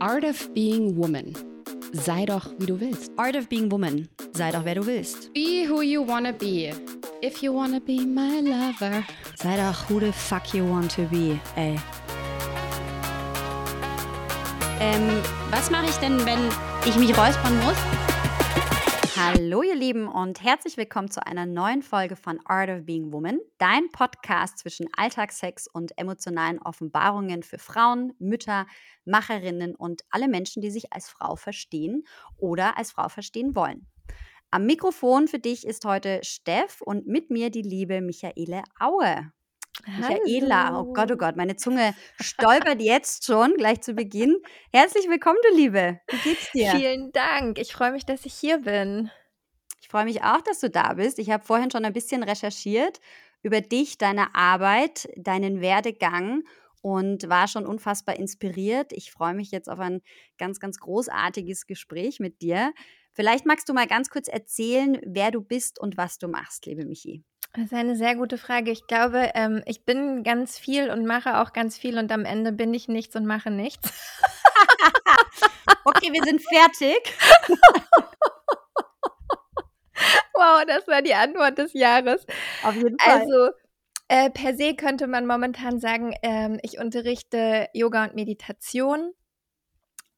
Art of Being Woman. Sei doch, wie du willst. Art of Being Woman. Sei doch, wer du willst. Be who you wanna be. If you wanna be my lover. Sei doch, who the fuck you want to be, ey. Ähm, was mache ich denn, wenn ich mich räuspern muss? Hallo ihr Lieben und herzlich willkommen zu einer neuen Folge von Art of Being Woman, dein Podcast zwischen Alltagssex und emotionalen Offenbarungen für Frauen, Mütter, Macherinnen und alle Menschen, die sich als Frau verstehen oder als Frau verstehen wollen. Am Mikrofon für dich ist heute Steff und mit mir die liebe Michaele Aue. Michaela, oh Gott, oh Gott, meine Zunge stolpert jetzt schon gleich zu Beginn. Herzlich willkommen, du Liebe. Wie geht's dir? Vielen Dank. Ich freue mich, dass ich hier bin. Ich freue mich auch, dass du da bist. Ich habe vorhin schon ein bisschen recherchiert über dich, deine Arbeit, deinen Werdegang und war schon unfassbar inspiriert. Ich freue mich jetzt auf ein ganz, ganz großartiges Gespräch mit dir. Vielleicht magst du mal ganz kurz erzählen, wer du bist und was du machst, liebe Michi. Das ist eine sehr gute Frage. Ich glaube, ähm, ich bin ganz viel und mache auch ganz viel und am Ende bin ich nichts und mache nichts. okay, wir sind fertig. wow, das war die Antwort des Jahres. Auf jeden Fall. Also, äh, per se könnte man momentan sagen, ähm, ich unterrichte Yoga und Meditation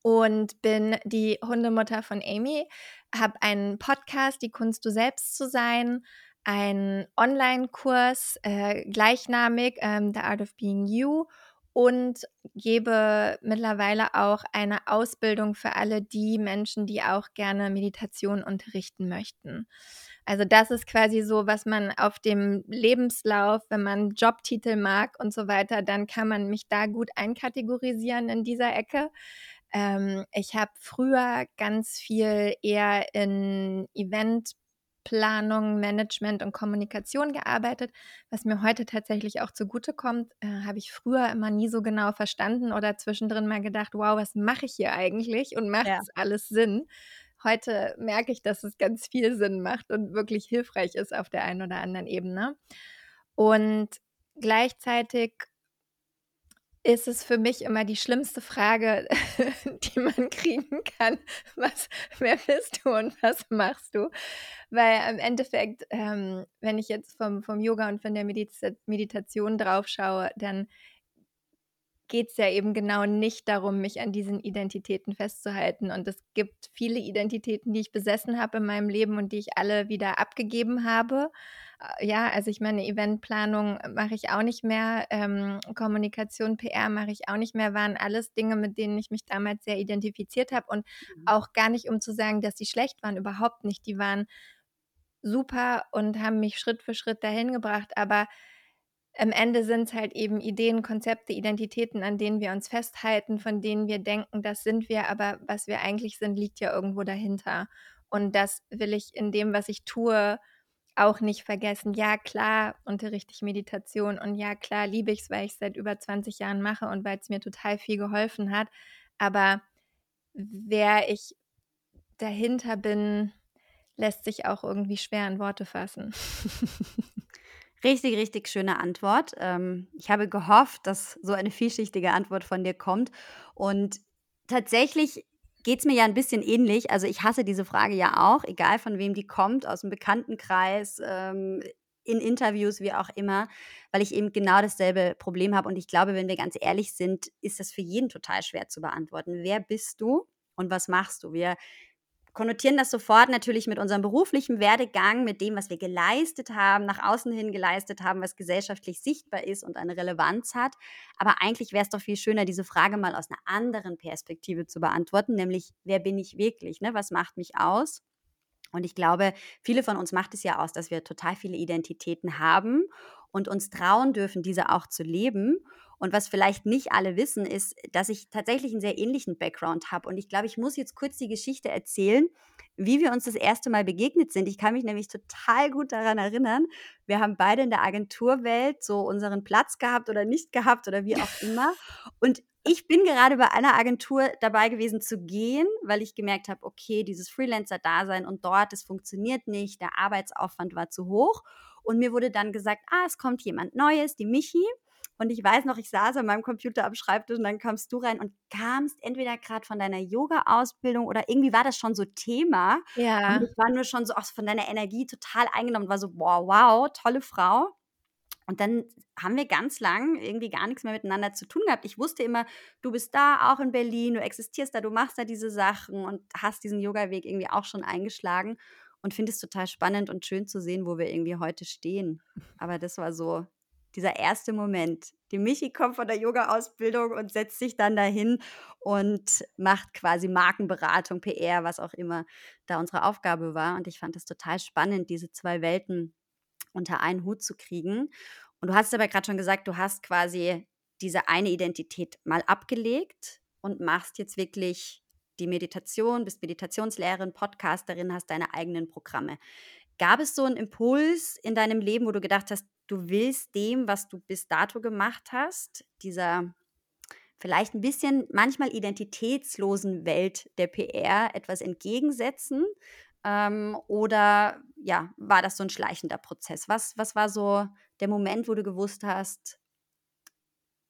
und bin die Hundemutter von Amy, habe einen Podcast, die Kunst du selbst zu sein, einen Online-Kurs äh, gleichnamig, ähm, The Art of Being You und gebe mittlerweile auch eine Ausbildung für alle die Menschen, die auch gerne Meditation unterrichten möchten. Also das ist quasi so, was man auf dem Lebenslauf, wenn man Jobtitel mag und so weiter, dann kann man mich da gut einkategorisieren in dieser Ecke. Ähm, ich habe früher ganz viel eher in Event Planung, Management und Kommunikation gearbeitet, was mir heute tatsächlich auch zugutekommt. Äh, Habe ich früher immer nie so genau verstanden oder zwischendrin mal gedacht, wow, was mache ich hier eigentlich und macht ja. alles Sinn? Heute merke ich, dass es ganz viel Sinn macht und wirklich hilfreich ist auf der einen oder anderen Ebene. Und gleichzeitig ist es für mich immer die schlimmste Frage, die man kriegen kann. Was, wer bist du und was machst du? Weil im Endeffekt, ähm, wenn ich jetzt vom, vom Yoga und von der Medita Meditation drauf schaue, dann geht es ja eben genau nicht darum, mich an diesen Identitäten festzuhalten. Und es gibt viele Identitäten, die ich besessen habe in meinem Leben und die ich alle wieder abgegeben habe. Äh, ja, also ich meine, Eventplanung mache ich auch nicht mehr, ähm, Kommunikation, PR mache ich auch nicht mehr, waren alles Dinge, mit denen ich mich damals sehr identifiziert habe und mhm. auch gar nicht, um zu sagen, dass die schlecht waren, überhaupt nicht. Die waren super und haben mich Schritt für Schritt dahin gebracht, aber am Ende sind es halt eben Ideen, Konzepte, Identitäten, an denen wir uns festhalten, von denen wir denken, das sind wir, aber was wir eigentlich sind, liegt ja irgendwo dahinter. Und das will ich in dem, was ich tue, auch nicht vergessen. Ja, klar unterrichte ich Meditation und ja, klar liebe ich es, weil ich es seit über 20 Jahren mache und weil es mir total viel geholfen hat. Aber wer ich dahinter bin, lässt sich auch irgendwie schwer in Worte fassen. Richtig, richtig schöne Antwort. Ähm, ich habe gehofft, dass so eine vielschichtige Antwort von dir kommt. Und tatsächlich geht es mir ja ein bisschen ähnlich. Also ich hasse diese Frage ja auch, egal von wem die kommt, aus dem Bekanntenkreis, ähm, in Interviews, wie auch immer, weil ich eben genau dasselbe Problem habe. Und ich glaube, wenn wir ganz ehrlich sind, ist das für jeden total schwer zu beantworten. Wer bist du und was machst du? Wir konnotieren das sofort natürlich mit unserem beruflichen Werdegang, mit dem, was wir geleistet haben, nach außen hin geleistet haben, was gesellschaftlich sichtbar ist und eine Relevanz hat. Aber eigentlich wäre es doch viel schöner, diese Frage mal aus einer anderen Perspektive zu beantworten, nämlich, wer bin ich wirklich? Ne? Was macht mich aus? Und ich glaube, viele von uns macht es ja aus, dass wir total viele Identitäten haben und uns trauen dürfen, diese auch zu leben. Und was vielleicht nicht alle wissen, ist, dass ich tatsächlich einen sehr ähnlichen Background habe. Und ich glaube, ich muss jetzt kurz die Geschichte erzählen, wie wir uns das erste Mal begegnet sind. Ich kann mich nämlich total gut daran erinnern. Wir haben beide in der Agenturwelt so unseren Platz gehabt oder nicht gehabt oder wie auch immer. Und ich bin gerade bei einer Agentur dabei gewesen zu gehen, weil ich gemerkt habe, okay, dieses Freelancer-Dasein und dort, es funktioniert nicht, der Arbeitsaufwand war zu hoch. Und mir wurde dann gesagt, ah, es kommt jemand Neues, die Michi. Und ich weiß noch, ich saß an meinem Computer am Schreibtisch und dann kamst du rein und kamst entweder gerade von deiner Yoga-Ausbildung oder irgendwie war das schon so Thema. Ja. Und ich war nur schon so auch von deiner Energie total eingenommen und war so, wow, wow, tolle Frau. Und dann haben wir ganz lang irgendwie gar nichts mehr miteinander zu tun gehabt. Ich wusste immer, du bist da, auch in Berlin, du existierst da, du machst da diese Sachen und hast diesen Yoga-Weg irgendwie auch schon eingeschlagen und finde es total spannend und schön zu sehen, wo wir irgendwie heute stehen. Aber das war so dieser erste Moment. Die Michi kommt von der Yoga-Ausbildung und setzt sich dann dahin und macht quasi Markenberatung, PR, was auch immer da unsere Aufgabe war. Und ich fand es total spannend, diese zwei Welten unter einen Hut zu kriegen. Und du hast aber gerade schon gesagt, du hast quasi diese eine Identität mal abgelegt und machst jetzt wirklich die Meditation, bist Meditationslehrerin, Podcasterin, hast deine eigenen Programme. Gab es so einen Impuls in deinem Leben, wo du gedacht hast, du willst dem, was du bis dato gemacht hast, dieser vielleicht ein bisschen manchmal identitätslosen Welt der PR etwas entgegensetzen? Ähm, oder ja, war das so ein schleichender Prozess? Was, was war so der Moment, wo du gewusst hast,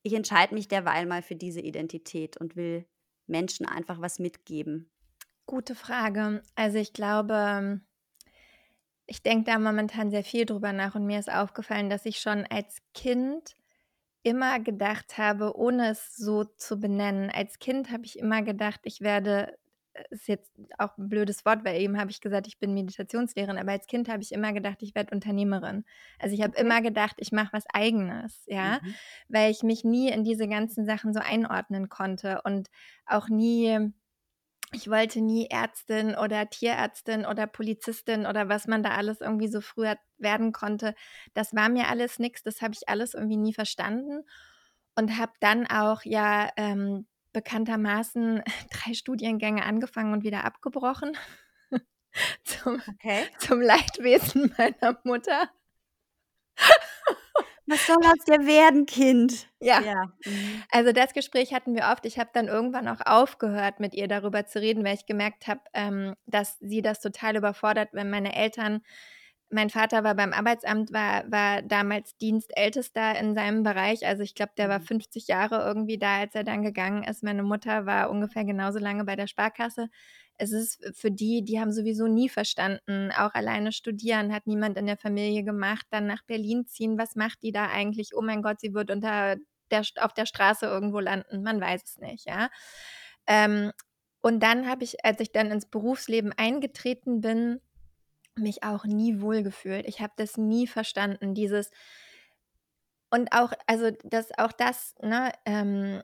ich entscheide mich derweil mal für diese Identität und will Menschen einfach was mitgeben? Gute Frage. Also ich glaube, ich denke da momentan sehr viel drüber nach und mir ist aufgefallen, dass ich schon als Kind immer gedacht habe, ohne es so zu benennen. Als Kind habe ich immer gedacht, ich werde ist jetzt auch ein blödes Wort, weil eben habe ich gesagt, ich bin Meditationslehrerin, aber als Kind habe ich immer gedacht, ich werde Unternehmerin. Also ich habe okay. immer gedacht, ich mache was eigenes, ja, mhm. weil ich mich nie in diese ganzen Sachen so einordnen konnte und auch nie ich wollte nie Ärztin oder Tierärztin oder Polizistin oder was man da alles irgendwie so früher werden konnte. Das war mir alles nichts, das habe ich alles irgendwie nie verstanden und habe dann auch ja ähm, bekanntermaßen drei Studiengänge angefangen und wieder abgebrochen. zum, okay. zum Leidwesen meiner Mutter. Was soll aus dir werden, Kind? Ja. ja. Mhm. Also das Gespräch hatten wir oft. Ich habe dann irgendwann auch aufgehört, mit ihr darüber zu reden, weil ich gemerkt habe, ähm, dass sie das total überfordert, wenn meine Eltern mein Vater war beim Arbeitsamt, war, war damals Dienstältester in seinem Bereich. Also ich glaube, der war 50 mhm. Jahre irgendwie da, als er dann gegangen ist. Meine Mutter war ungefähr genauso lange bei der Sparkasse. Es ist für die, die haben sowieso nie verstanden. Auch alleine studieren hat niemand in der Familie gemacht. Dann nach Berlin ziehen, was macht die da eigentlich? Oh mein Gott, sie wird unter der, auf der Straße irgendwo landen. Man weiß es nicht, ja. Ähm, und dann habe ich, als ich dann ins Berufsleben eingetreten bin, mich auch nie wohlgefühlt. Ich habe das nie verstanden, dieses und auch, also das, auch das, ne, ähm,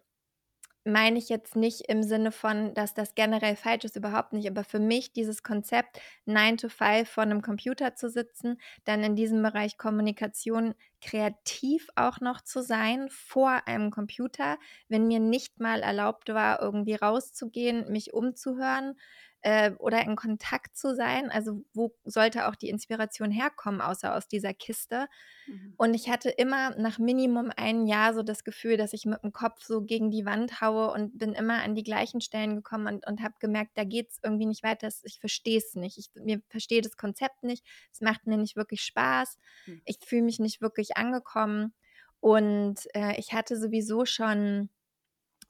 meine ich jetzt nicht im Sinne von, dass das generell falsch ist, überhaupt nicht. Aber für mich dieses Konzept, 9 to 5 vor einem Computer zu sitzen, dann in diesem Bereich Kommunikation kreativ auch noch zu sein vor einem Computer, wenn mir nicht mal erlaubt war, irgendwie rauszugehen, mich umzuhören, äh, oder in Kontakt zu sein. Also wo sollte auch die Inspiration herkommen, außer aus dieser Kiste? Mhm. Und ich hatte immer nach Minimum ein Jahr so das Gefühl, dass ich mit dem Kopf so gegen die Wand haue und bin immer an die gleichen Stellen gekommen und, und habe gemerkt, da geht es irgendwie nicht weiter. Ich verstehe es nicht. Ich mir verstehe das Konzept nicht. Es macht mir nicht wirklich Spaß. Mhm. Ich fühle mich nicht wirklich angekommen. Und äh, ich hatte sowieso schon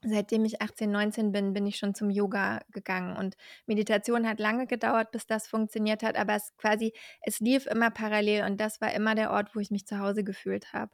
Seitdem ich 18, 19 bin, bin ich schon zum Yoga gegangen und Meditation hat lange gedauert, bis das funktioniert hat, aber es quasi, es lief immer parallel und das war immer der Ort, wo ich mich zu Hause gefühlt habe.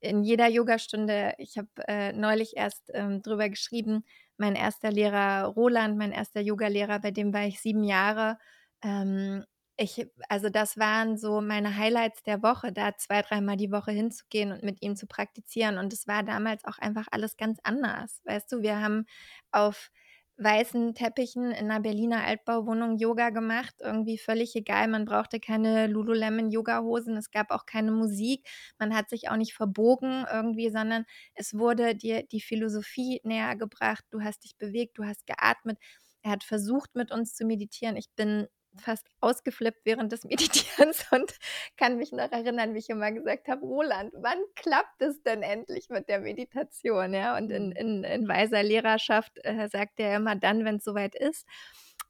In jeder Yogastunde, ich habe äh, neulich erst ähm, drüber geschrieben, mein erster Lehrer Roland, mein erster Yogalehrer, bei dem war ich sieben Jahre. Ähm, ich, also das waren so meine Highlights der Woche, da zwei, dreimal die Woche hinzugehen und mit ihm zu praktizieren. Und es war damals auch einfach alles ganz anders. Weißt du, wir haben auf weißen Teppichen in einer Berliner Altbauwohnung Yoga gemacht. Irgendwie völlig egal. Man brauchte keine Lululemon-Yoga-Hosen. Es gab auch keine Musik. Man hat sich auch nicht verbogen irgendwie, sondern es wurde dir die Philosophie näher gebracht. Du hast dich bewegt, du hast geatmet. Er hat versucht, mit uns zu meditieren. Ich bin fast ausgeflippt während des Meditierens und kann mich noch erinnern, wie ich immer gesagt habe, Roland, wann klappt es denn endlich mit der Meditation? Ja, und in, mhm. in, in weiser Lehrerschaft äh, sagt er immer dann, wenn es soweit ist.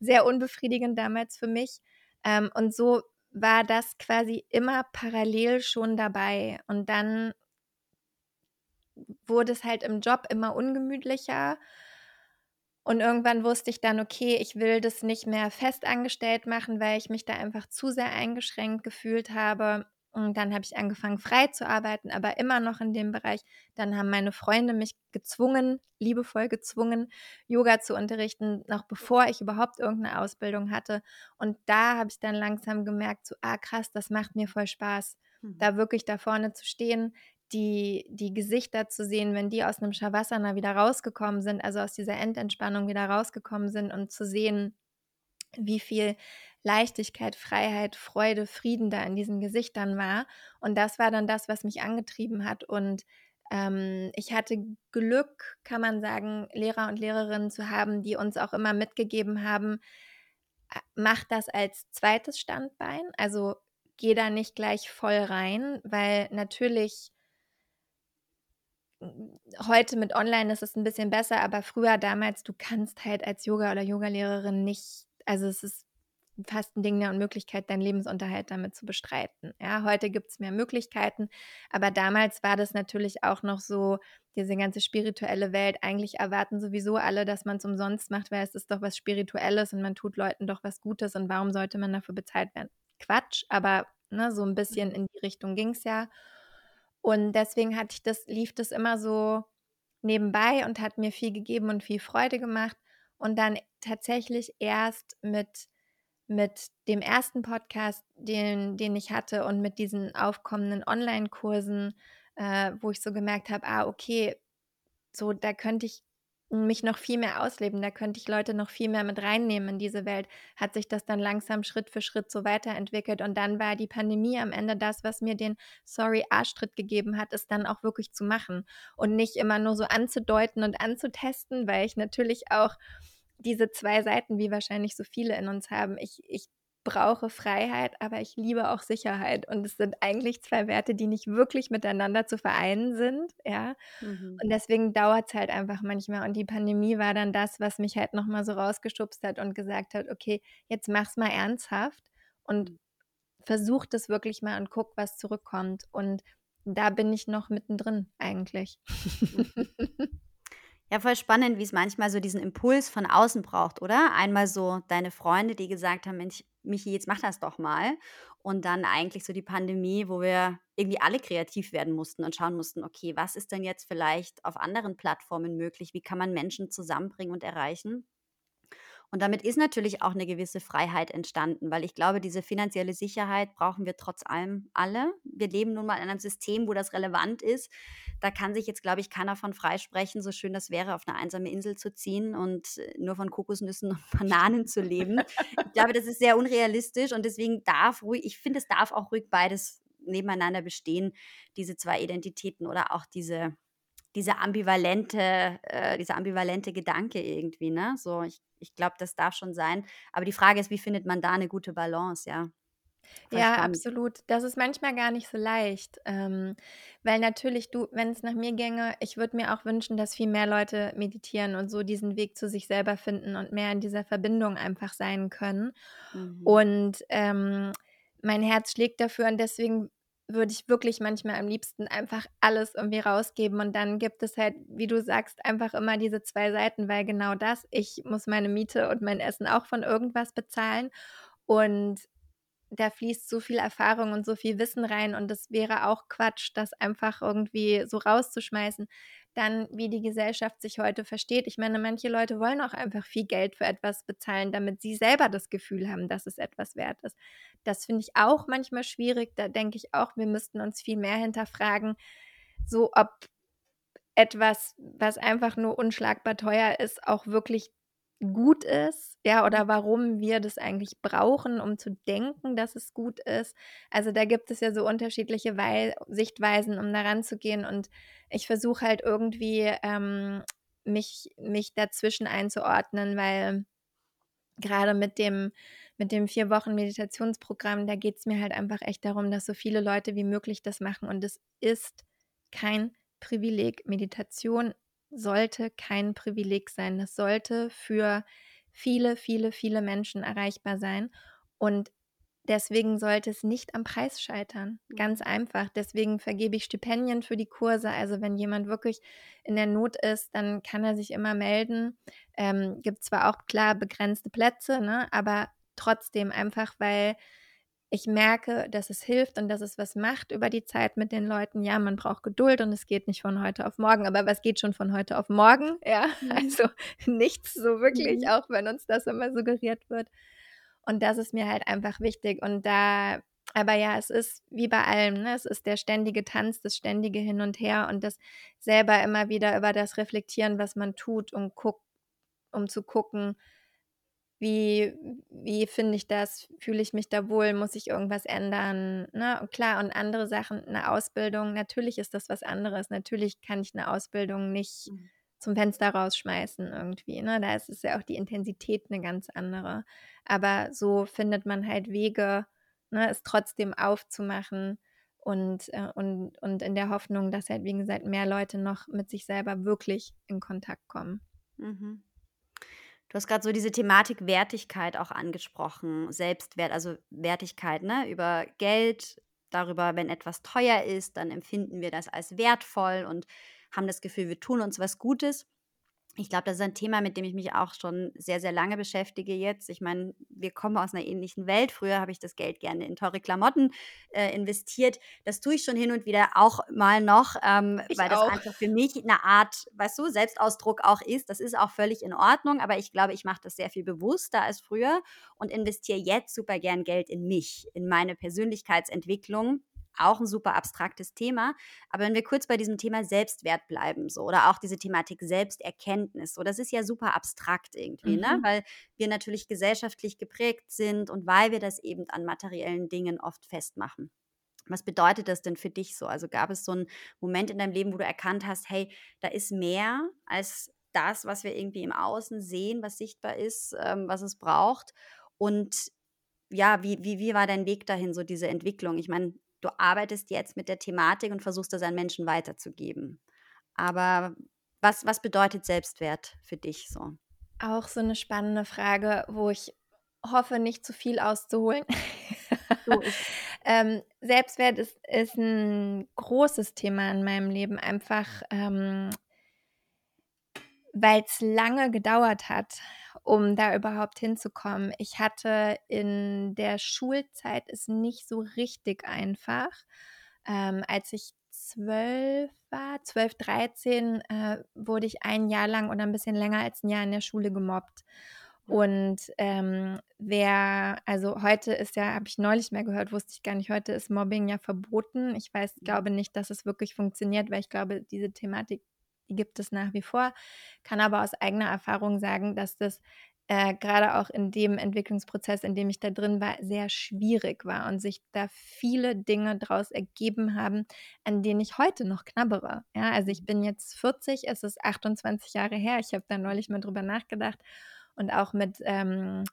Sehr unbefriedigend damals für mich. Ähm, und so war das quasi immer parallel schon dabei. Und dann wurde es halt im Job immer ungemütlicher. Und irgendwann wusste ich dann, okay, ich will das nicht mehr festangestellt machen, weil ich mich da einfach zu sehr eingeschränkt gefühlt habe. Und dann habe ich angefangen, frei zu arbeiten, aber immer noch in dem Bereich. Dann haben meine Freunde mich gezwungen, liebevoll gezwungen, Yoga zu unterrichten, noch bevor ich überhaupt irgendeine Ausbildung hatte. Und da habe ich dann langsam gemerkt, so, ah krass, das macht mir voll Spaß, mhm. da wirklich da vorne zu stehen, die, die Gesichter zu sehen, wenn die aus einem Shavasana wieder rausgekommen sind, also aus dieser Endentspannung wieder rausgekommen sind und zu sehen, wie viel Leichtigkeit, Freiheit, Freude, Frieden da in diesen Gesichtern war. Und das war dann das, was mich angetrieben hat. Und ähm, ich hatte Glück, kann man sagen, Lehrer und Lehrerinnen zu haben, die uns auch immer mitgegeben haben, äh, mach das als zweites Standbein. Also geh da nicht gleich voll rein, weil natürlich heute mit Online ist es ein bisschen besser, aber früher damals, du kannst halt als Yoga- oder Yogalehrerin nicht, also es ist fast ein Ding der Unmöglichkeit, deinen Lebensunterhalt damit zu bestreiten. Ja, heute gibt es mehr Möglichkeiten, aber damals war das natürlich auch noch so, diese ganze spirituelle Welt, eigentlich erwarten sowieso alle, dass man es umsonst macht, weil es ist doch was Spirituelles und man tut Leuten doch was Gutes und warum sollte man dafür bezahlt werden? Quatsch, aber ne, so ein bisschen in die Richtung ging es ja. Und deswegen hatte ich das, lief das immer so nebenbei und hat mir viel gegeben und viel Freude gemacht. Und dann tatsächlich erst mit, mit dem ersten Podcast, den, den ich hatte und mit diesen aufkommenden Online-Kursen, äh, wo ich so gemerkt habe, ah, okay, so da könnte ich mich noch viel mehr ausleben, da könnte ich Leute noch viel mehr mit reinnehmen in diese Welt, hat sich das dann langsam Schritt für Schritt so weiterentwickelt und dann war die Pandemie am Ende das, was mir den Sorry Arschtritt gegeben hat, es dann auch wirklich zu machen und nicht immer nur so anzudeuten und anzutesten, weil ich natürlich auch diese zwei Seiten, wie wahrscheinlich so viele in uns haben, ich, ich brauche Freiheit, aber ich liebe auch Sicherheit. Und es sind eigentlich zwei Werte, die nicht wirklich miteinander zu vereinen sind. Ja. Mhm. Und deswegen dauert es halt einfach manchmal. Und die Pandemie war dann das, was mich halt nochmal so rausgeschubst hat und gesagt hat, okay, jetzt mach's mal ernsthaft und mhm. versuch das wirklich mal und guck, was zurückkommt. Und da bin ich noch mittendrin eigentlich. Ja, voll spannend, wie es manchmal so diesen Impuls von außen braucht, oder? Einmal so deine Freunde, die gesagt haben, Mensch, Michi, jetzt mach das doch mal. Und dann eigentlich so die Pandemie, wo wir irgendwie alle kreativ werden mussten und schauen mussten, okay, was ist denn jetzt vielleicht auf anderen Plattformen möglich? Wie kann man Menschen zusammenbringen und erreichen? Und damit ist natürlich auch eine gewisse Freiheit entstanden, weil ich glaube, diese finanzielle Sicherheit brauchen wir trotz allem alle. Wir leben nun mal in einem System, wo das relevant ist. Da kann sich jetzt, glaube ich, keiner von freisprechen, so schön das wäre, auf eine einsame Insel zu ziehen und äh, nur von Kokosnüssen und Bananen zu leben. Ich glaube, das ist sehr unrealistisch und deswegen darf ruhig, ich finde, es darf auch ruhig beides nebeneinander bestehen, diese zwei Identitäten oder auch diese diese ambivalente, äh, dieser ambivalente Gedanke irgendwie, ne? So, ich, ich glaube, das darf schon sein. Aber die Frage ist, wie findet man da eine gute Balance, ja? Voll ja, spannend. absolut. Das ist manchmal gar nicht so leicht. Ähm, weil natürlich du, wenn es nach mir ginge, ich würde mir auch wünschen, dass viel mehr Leute meditieren und so diesen Weg zu sich selber finden und mehr in dieser Verbindung einfach sein können. Mhm. Und ähm, mein Herz schlägt dafür und deswegen würde ich wirklich manchmal am liebsten einfach alles irgendwie rausgeben. Und dann gibt es halt, wie du sagst, einfach immer diese zwei Seiten, weil genau das, ich muss meine Miete und mein Essen auch von irgendwas bezahlen. Und da fließt so viel Erfahrung und so viel Wissen rein und es wäre auch Quatsch, das einfach irgendwie so rauszuschmeißen. Dann, wie die Gesellschaft sich heute versteht. Ich meine, manche Leute wollen auch einfach viel Geld für etwas bezahlen, damit sie selber das Gefühl haben, dass es etwas wert ist. Das finde ich auch manchmal schwierig. Da denke ich auch, wir müssten uns viel mehr hinterfragen, so ob etwas, was einfach nur unschlagbar teuer ist, auch wirklich gut ist, ja, oder mhm. warum wir das eigentlich brauchen, um zu denken, dass es gut ist. Also da gibt es ja so unterschiedliche Wei Sichtweisen, um daran zu gehen. Und ich versuche halt irgendwie ähm, mich, mich dazwischen einzuordnen, weil gerade mit dem, mit dem vier Wochen Meditationsprogramm, da geht es mir halt einfach echt darum, dass so viele Leute wie möglich das machen. Und es ist kein Privileg. Meditation sollte kein Privileg sein. Das sollte für viele, viele, viele Menschen erreichbar sein. Und deswegen sollte es nicht am Preis scheitern. Ganz einfach. Deswegen vergebe ich Stipendien für die Kurse. Also wenn jemand wirklich in der Not ist, dann kann er sich immer melden. Ähm, gibt zwar auch klar begrenzte Plätze, ne? aber trotzdem einfach, weil ich merke, dass es hilft und dass es was macht über die Zeit mit den Leuten. Ja, man braucht Geduld und es geht nicht von heute auf morgen, aber was geht schon von heute auf morgen? Ja, mhm. also nichts so wirklich, mhm. auch wenn uns das immer suggeriert wird. Und das ist mir halt einfach wichtig. Und da, aber ja, es ist wie bei allem, ne? es ist der ständige Tanz, das ständige Hin und Her und das selber immer wieder über das Reflektieren, was man tut und guckt, um zu gucken, wie, wie finde ich das? Fühle ich mich da wohl? Muss ich irgendwas ändern? Ne? Und klar, und andere Sachen, eine Ausbildung, natürlich ist das was anderes. Natürlich kann ich eine Ausbildung nicht mhm. zum Fenster rausschmeißen irgendwie. Ne? Da ist es ja auch die Intensität eine ganz andere. Aber so findet man halt Wege, ne, es trotzdem aufzumachen und, äh, und, und in der Hoffnung, dass halt, wie gesagt, mehr Leute noch mit sich selber wirklich in Kontakt kommen. Mhm. Du hast gerade so diese Thematik Wertigkeit auch angesprochen, Selbstwert, also Wertigkeit, ne? Über Geld, darüber, wenn etwas teuer ist, dann empfinden wir das als wertvoll und haben das Gefühl, wir tun uns was Gutes ich glaube, das ist ein Thema, mit dem ich mich auch schon sehr, sehr lange beschäftige jetzt. Ich meine, wir kommen aus einer ähnlichen Welt. Früher habe ich das Geld gerne in teure Klamotten äh, investiert. Das tue ich schon hin und wieder auch mal noch, ähm, weil das auch. einfach für mich eine Art, weißt du, Selbstausdruck auch ist. Das ist auch völlig in Ordnung, aber ich glaube, ich mache das sehr viel bewusster als früher und investiere jetzt super gern Geld in mich, in meine Persönlichkeitsentwicklung auch ein super abstraktes Thema. Aber wenn wir kurz bei diesem Thema Selbstwert bleiben, so, oder auch diese Thematik Selbsterkenntnis, so, das ist ja super abstrakt irgendwie, ne? mhm. ne? Weil wir natürlich gesellschaftlich geprägt sind und weil wir das eben an materiellen Dingen oft festmachen. Was bedeutet das denn für dich so? Also gab es so einen Moment in deinem Leben, wo du erkannt hast, hey, da ist mehr als das, was wir irgendwie im Außen sehen, was sichtbar ist, ähm, was es braucht. Und ja, wie, wie, wie war dein Weg dahin, so diese Entwicklung? Ich meine, du arbeitest jetzt mit der Thematik und versuchst das an Menschen weiterzugeben. Aber was, was bedeutet Selbstwert für dich so? Auch so eine spannende Frage, wo ich hoffe, nicht zu viel auszuholen. So ähm, Selbstwert ist, ist ein großes Thema in meinem Leben, einfach ähm, weil es lange gedauert hat um da überhaupt hinzukommen. Ich hatte in der Schulzeit es nicht so richtig einfach. Ähm, als ich zwölf war, zwölf, dreizehn, äh, wurde ich ein Jahr lang oder ein bisschen länger als ein Jahr in der Schule gemobbt. Und ähm, wer, also heute ist ja, habe ich neulich mehr gehört, wusste ich gar nicht, heute ist Mobbing ja verboten. Ich weiß, mhm. glaube nicht, dass es wirklich funktioniert, weil ich glaube, diese Thematik die gibt es nach wie vor, kann aber aus eigener Erfahrung sagen, dass das äh, gerade auch in dem Entwicklungsprozess, in dem ich da drin war, sehr schwierig war und sich da viele Dinge daraus ergeben haben, an denen ich heute noch knabbere. Ja, also ich bin jetzt 40, es ist 28 Jahre her. Ich habe da neulich mal drüber nachgedacht und auch mit, ähm,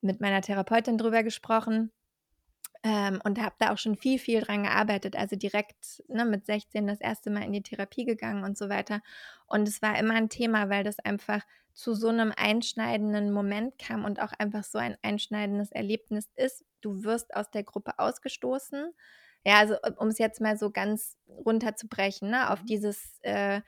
mit meiner Therapeutin drüber gesprochen. Ähm, und habe da auch schon viel, viel dran gearbeitet. Also direkt ne, mit 16 das erste Mal in die Therapie gegangen und so weiter. Und es war immer ein Thema, weil das einfach zu so einem einschneidenden Moment kam und auch einfach so ein einschneidendes Erlebnis ist. Du wirst aus der Gruppe ausgestoßen. Ja, also um es jetzt mal so ganz runterzubrechen, ne, auf mhm. dieses äh,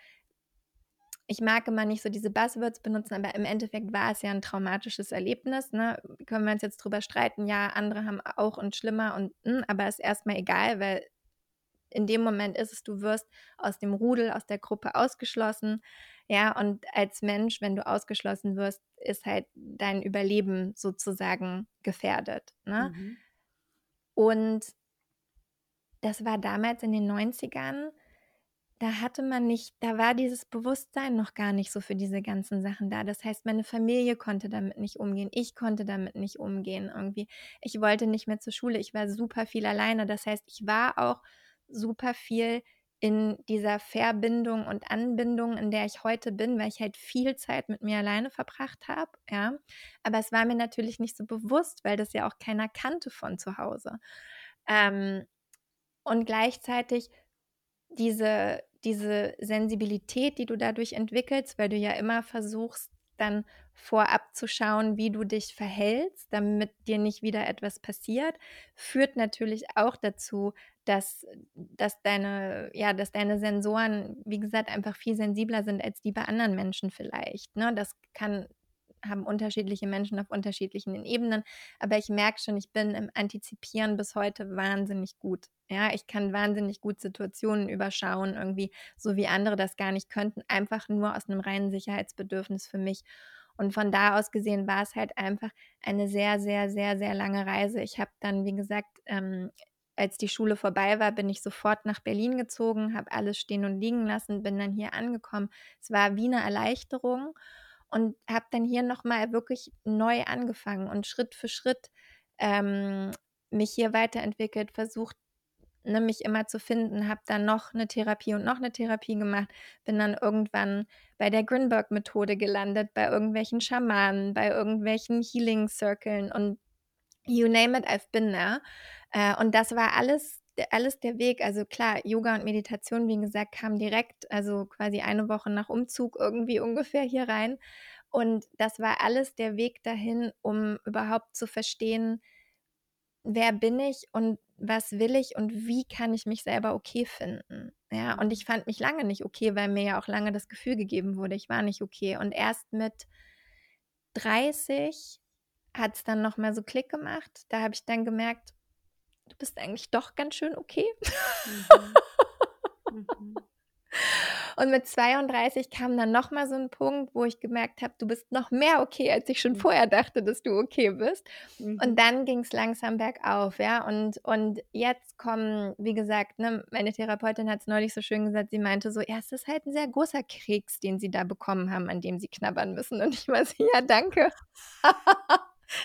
ich mag immer nicht so diese Buzzwords benutzen, aber im Endeffekt war es ja ein traumatisches Erlebnis. Ne? Können wir uns jetzt drüber streiten? Ja, andere haben auch und schlimmer und mh, hm, aber ist erstmal egal, weil in dem Moment ist es, du wirst aus dem Rudel, aus der Gruppe ausgeschlossen. Ja, und als Mensch, wenn du ausgeschlossen wirst, ist halt dein Überleben sozusagen gefährdet. Ne? Mhm. Und das war damals in den 90ern da hatte man nicht, da war dieses Bewusstsein noch gar nicht so für diese ganzen Sachen da. Das heißt, meine Familie konnte damit nicht umgehen, ich konnte damit nicht umgehen irgendwie. Ich wollte nicht mehr zur Schule, ich war super viel alleine. Das heißt, ich war auch super viel in dieser Verbindung und Anbindung, in der ich heute bin, weil ich halt viel Zeit mit mir alleine verbracht habe, ja. Aber es war mir natürlich nicht so bewusst, weil das ja auch keiner kannte von zu Hause. Ähm, und gleichzeitig diese diese Sensibilität, die du dadurch entwickelst, weil du ja immer versuchst, dann vorab zu schauen, wie du dich verhältst, damit dir nicht wieder etwas passiert, führt natürlich auch dazu, dass, dass, deine, ja, dass deine Sensoren, wie gesagt, einfach viel sensibler sind als die bei anderen Menschen vielleicht. Ne? Das kann haben unterschiedliche Menschen auf unterschiedlichen Ebenen. Aber ich merke schon, ich bin im Antizipieren bis heute wahnsinnig gut. Ja, ich kann wahnsinnig gut Situationen überschauen, irgendwie, so wie andere das gar nicht könnten, einfach nur aus einem reinen Sicherheitsbedürfnis für mich. Und von da aus gesehen war es halt einfach eine sehr, sehr, sehr, sehr lange Reise. Ich habe dann, wie gesagt, ähm, als die Schule vorbei war, bin ich sofort nach Berlin gezogen, habe alles stehen und liegen lassen, bin dann hier angekommen. Es war wie eine Erleichterung und habe dann hier nochmal wirklich neu angefangen und Schritt für Schritt ähm, mich hier weiterentwickelt, versucht, ne, mich immer zu finden, habe dann noch eine Therapie und noch eine Therapie gemacht, bin dann irgendwann bei der Grinberg-Methode gelandet, bei irgendwelchen Schamanen, bei irgendwelchen Healing-Circles und you name it, I've been there. Äh, und das war alles alles der Weg. Also klar, Yoga und Meditation, wie gesagt, kam direkt, also quasi eine Woche nach Umzug irgendwie ungefähr hier rein. Und das war alles der Weg dahin, um überhaupt zu verstehen, wer bin ich und was will ich und wie kann ich mich selber okay finden. Ja, und ich fand mich lange nicht okay, weil mir ja auch lange das Gefühl gegeben wurde, ich war nicht okay. Und erst mit 30 hat es dann nochmal so Klick gemacht. Da habe ich dann gemerkt, du bist eigentlich doch ganz schön okay. Mhm. Mhm. Und mit 32 kam dann nochmal so ein Punkt, wo ich gemerkt habe, du bist noch mehr okay, als ich schon mhm. vorher dachte, dass du okay bist. Mhm. Und dann ging es langsam bergauf, ja. Und, und jetzt kommen, wie gesagt, ne, meine Therapeutin hat es neulich so schön gesagt, sie meinte so, ja, es ist halt ein sehr großer Keks, den sie da bekommen haben, an dem sie knabbern müssen. Und ich war so, ja, danke.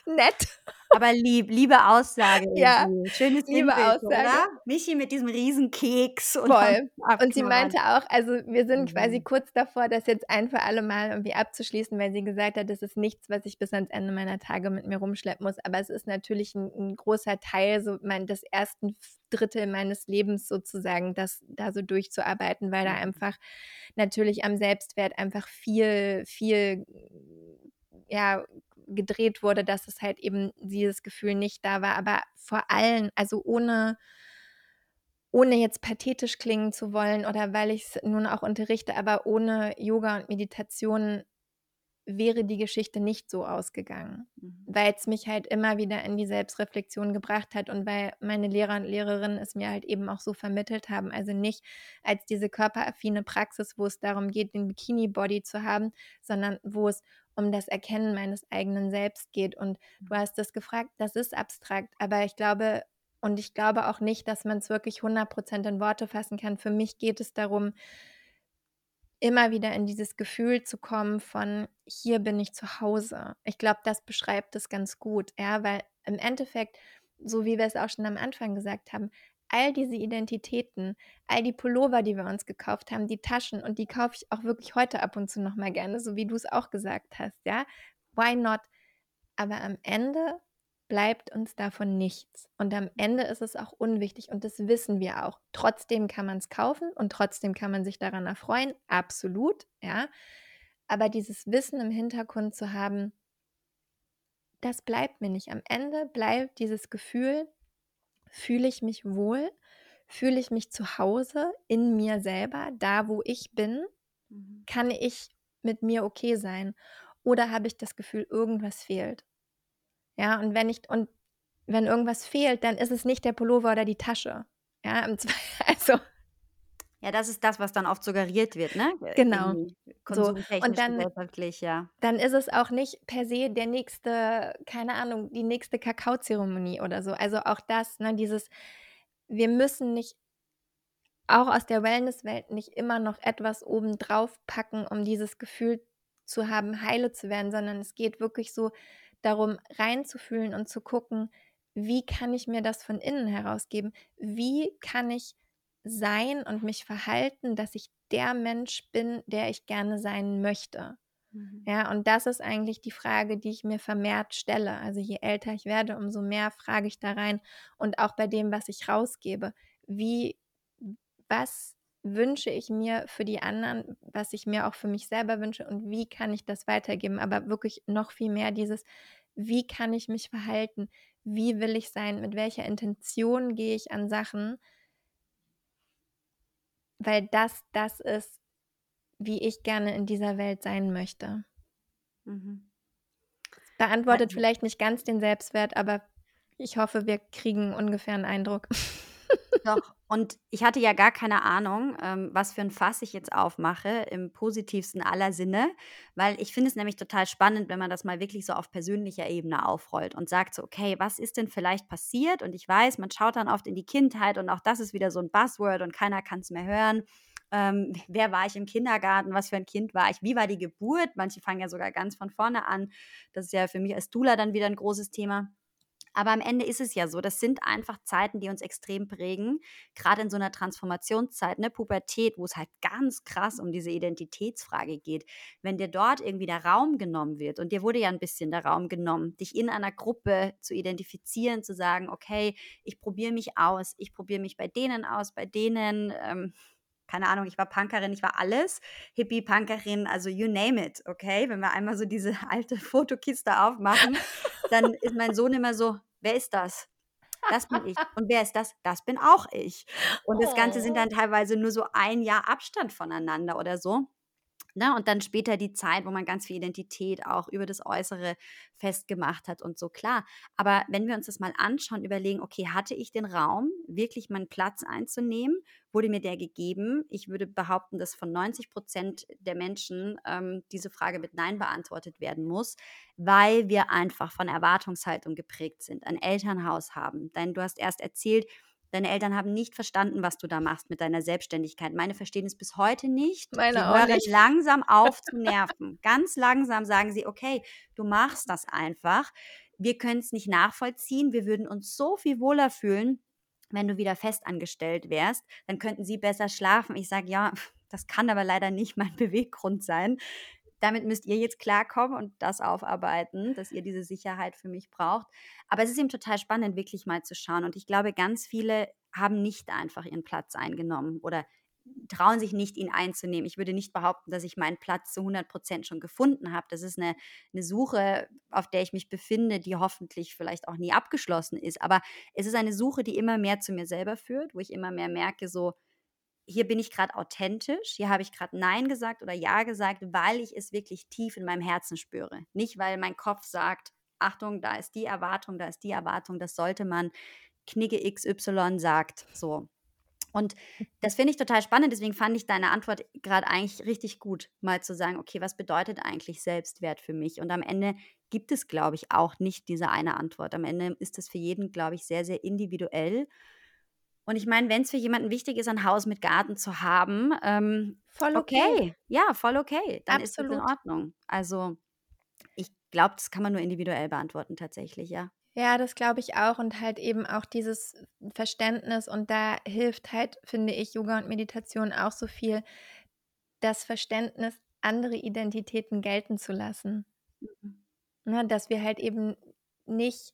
Nett. Aber lieb, liebe Aussage. Ja, schönes liebe Liebbild, Aussage. Oder? Michi mit diesem riesen Keks. Und Voll. Und sie meinte auch, also wir sind mhm. quasi kurz davor, das jetzt ein für alle Mal irgendwie abzuschließen, weil sie gesagt hat, das ist nichts, was ich bis ans Ende meiner Tage mit mir rumschleppen muss. Aber es ist natürlich ein, ein großer Teil so mein, des ersten Drittel meines Lebens sozusagen, das da so durchzuarbeiten, weil da mhm. einfach natürlich am Selbstwert einfach viel, viel ja, gedreht wurde, dass es halt eben dieses Gefühl nicht da war. Aber vor allem, also ohne, ohne jetzt pathetisch klingen zu wollen oder weil ich es nun auch unterrichte, aber ohne Yoga und Meditation wäre die Geschichte nicht so ausgegangen, mhm. weil es mich halt immer wieder in die Selbstreflexion gebracht hat und weil meine Lehrer und Lehrerinnen es mir halt eben auch so vermittelt haben. Also nicht als diese körperaffine Praxis, wo es darum geht, den Bikini-Body zu haben, sondern wo es um das Erkennen meines eigenen Selbst geht. Und du mhm. hast das gefragt, das ist abstrakt, aber ich glaube, und ich glaube auch nicht, dass man es wirklich 100% in Worte fassen kann. Für mich geht es darum, immer wieder in dieses Gefühl zu kommen von hier bin ich zu Hause. Ich glaube, das beschreibt es ganz gut, ja, weil im Endeffekt, so wie wir es auch schon am Anfang gesagt haben, all diese Identitäten, all die Pullover, die wir uns gekauft haben, die Taschen und die kaufe ich auch wirklich heute ab und zu noch mal gerne, so wie du es auch gesagt hast, ja? Why not? Aber am Ende bleibt uns davon nichts. Und am Ende ist es auch unwichtig und das wissen wir auch. Trotzdem kann man es kaufen und trotzdem kann man sich daran erfreuen, absolut, ja. Aber dieses Wissen im Hintergrund zu haben, das bleibt mir nicht. Am Ende bleibt dieses Gefühl, fühle ich mich wohl, fühle ich mich zu Hause in mir selber, da wo ich bin, mhm. kann ich mit mir okay sein oder habe ich das Gefühl, irgendwas fehlt. Ja, und wenn ich und wenn irgendwas fehlt, dann ist es nicht der Pullover oder die Tasche. Ja, also ja, das ist das, was dann oft suggeriert wird, ne? Genau. So. Und dann, ja. dann ist es auch nicht per se der nächste, keine Ahnung, die nächste Kakaozeremonie oder so. Also auch das, ne, dieses, wir müssen nicht, auch aus der Wellnesswelt, nicht immer noch etwas obendrauf packen, um dieses Gefühl zu haben, heile zu werden, sondern es geht wirklich so darum, reinzufühlen und zu gucken, wie kann ich mir das von innen herausgeben? Wie kann ich sein und mich verhalten, dass ich der Mensch bin, der ich gerne sein möchte. Mhm. Ja, und das ist eigentlich die Frage, die ich mir vermehrt stelle. Also je älter ich werde, umso mehr frage ich da rein und auch bei dem, was ich rausgebe. Wie, was wünsche ich mir für die anderen, was ich mir auch für mich selber wünsche und wie kann ich das weitergeben. Aber wirklich noch viel mehr dieses, wie kann ich mich verhalten, wie will ich sein, mit welcher Intention gehe ich an Sachen, weil das das ist, wie ich gerne in dieser Welt sein möchte. Mhm. Beantwortet vielleicht nicht ganz den Selbstwert, aber ich hoffe, wir kriegen ungefähr einen Eindruck. Doch, und ich hatte ja gar keine Ahnung, ähm, was für ein Fass ich jetzt aufmache, im positivsten aller Sinne, weil ich finde es nämlich total spannend, wenn man das mal wirklich so auf persönlicher Ebene aufrollt und sagt so, okay, was ist denn vielleicht passiert? Und ich weiß, man schaut dann oft in die Kindheit und auch das ist wieder so ein Buzzword und keiner kann es mehr hören. Ähm, wer war ich im Kindergarten? Was für ein Kind war ich? Wie war die Geburt? Manche fangen ja sogar ganz von vorne an. Das ist ja für mich als Dula dann wieder ein großes Thema. Aber am Ende ist es ja so, das sind einfach Zeiten, die uns extrem prägen. Gerade in so einer Transformationszeit, ne, Pubertät, wo es halt ganz krass um diese Identitätsfrage geht. Wenn dir dort irgendwie der Raum genommen wird, und dir wurde ja ein bisschen der Raum genommen, dich in einer Gruppe zu identifizieren, zu sagen, okay, ich probiere mich aus, ich probiere mich bei denen aus, bei denen. Ähm, keine Ahnung, ich war Punkerin, ich war alles, Hippie, Punkerin, also you name it, okay? Wenn wir einmal so diese alte Fotokiste aufmachen, dann ist mein Sohn immer so, wer ist das? Das bin ich. Und wer ist das? Das bin auch ich. Und das Ganze sind dann oh. teilweise nur so ein Jahr Abstand voneinander oder so. Ne? Und dann später die Zeit, wo man ganz viel Identität auch über das Äußere festgemacht hat und so klar. Aber wenn wir uns das mal anschauen, überlegen, okay, hatte ich den Raum, wirklich meinen Platz einzunehmen? Wurde mir der gegeben? Ich würde behaupten, dass von 90 Prozent der Menschen ähm, diese Frage mit Nein beantwortet werden muss, weil wir einfach von Erwartungshaltung geprägt sind, ein Elternhaus haben. Denn du hast erst erzählt, Deine Eltern haben nicht verstanden, was du da machst mit deiner Selbstständigkeit. Meine verstehen es bis heute nicht. Meine sie hören nicht. langsam auf zu nerven. Ganz langsam sagen sie, okay, du machst das einfach. Wir können es nicht nachvollziehen. Wir würden uns so viel wohler fühlen, wenn du wieder festangestellt wärst. Dann könnten sie besser schlafen. Ich sage, ja, das kann aber leider nicht mein Beweggrund sein damit müsst ihr jetzt klarkommen und das aufarbeiten, dass ihr diese Sicherheit für mich braucht. Aber es ist eben total spannend, wirklich mal zu schauen. Und ich glaube, ganz viele haben nicht einfach ihren Platz eingenommen oder trauen sich nicht, ihn einzunehmen. Ich würde nicht behaupten, dass ich meinen Platz zu 100 Prozent schon gefunden habe. Das ist eine, eine Suche, auf der ich mich befinde, die hoffentlich vielleicht auch nie abgeschlossen ist. Aber es ist eine Suche, die immer mehr zu mir selber führt, wo ich immer mehr merke, so, hier bin ich gerade authentisch, hier habe ich gerade Nein gesagt oder Ja gesagt, weil ich es wirklich tief in meinem Herzen spüre. Nicht, weil mein Kopf sagt, Achtung, da ist die Erwartung, da ist die Erwartung, das sollte man, Knigge XY sagt, so. Und das finde ich total spannend, deswegen fand ich deine Antwort gerade eigentlich richtig gut, mal zu sagen, okay, was bedeutet eigentlich Selbstwert für mich? Und am Ende gibt es, glaube ich, auch nicht diese eine Antwort. Am Ende ist es für jeden, glaube ich, sehr, sehr individuell. Und ich meine, wenn es für jemanden wichtig ist, ein Haus mit Garten zu haben, ähm, voll okay. okay. Ja, voll okay. Dann Absolut. ist es in Ordnung. Also ich glaube, das kann man nur individuell beantworten tatsächlich, ja. Ja, das glaube ich auch und halt eben auch dieses Verständnis und da hilft halt, finde ich, Yoga und Meditation auch so viel, das Verständnis, andere Identitäten gelten zu lassen. Mhm. Ne, dass wir halt eben nicht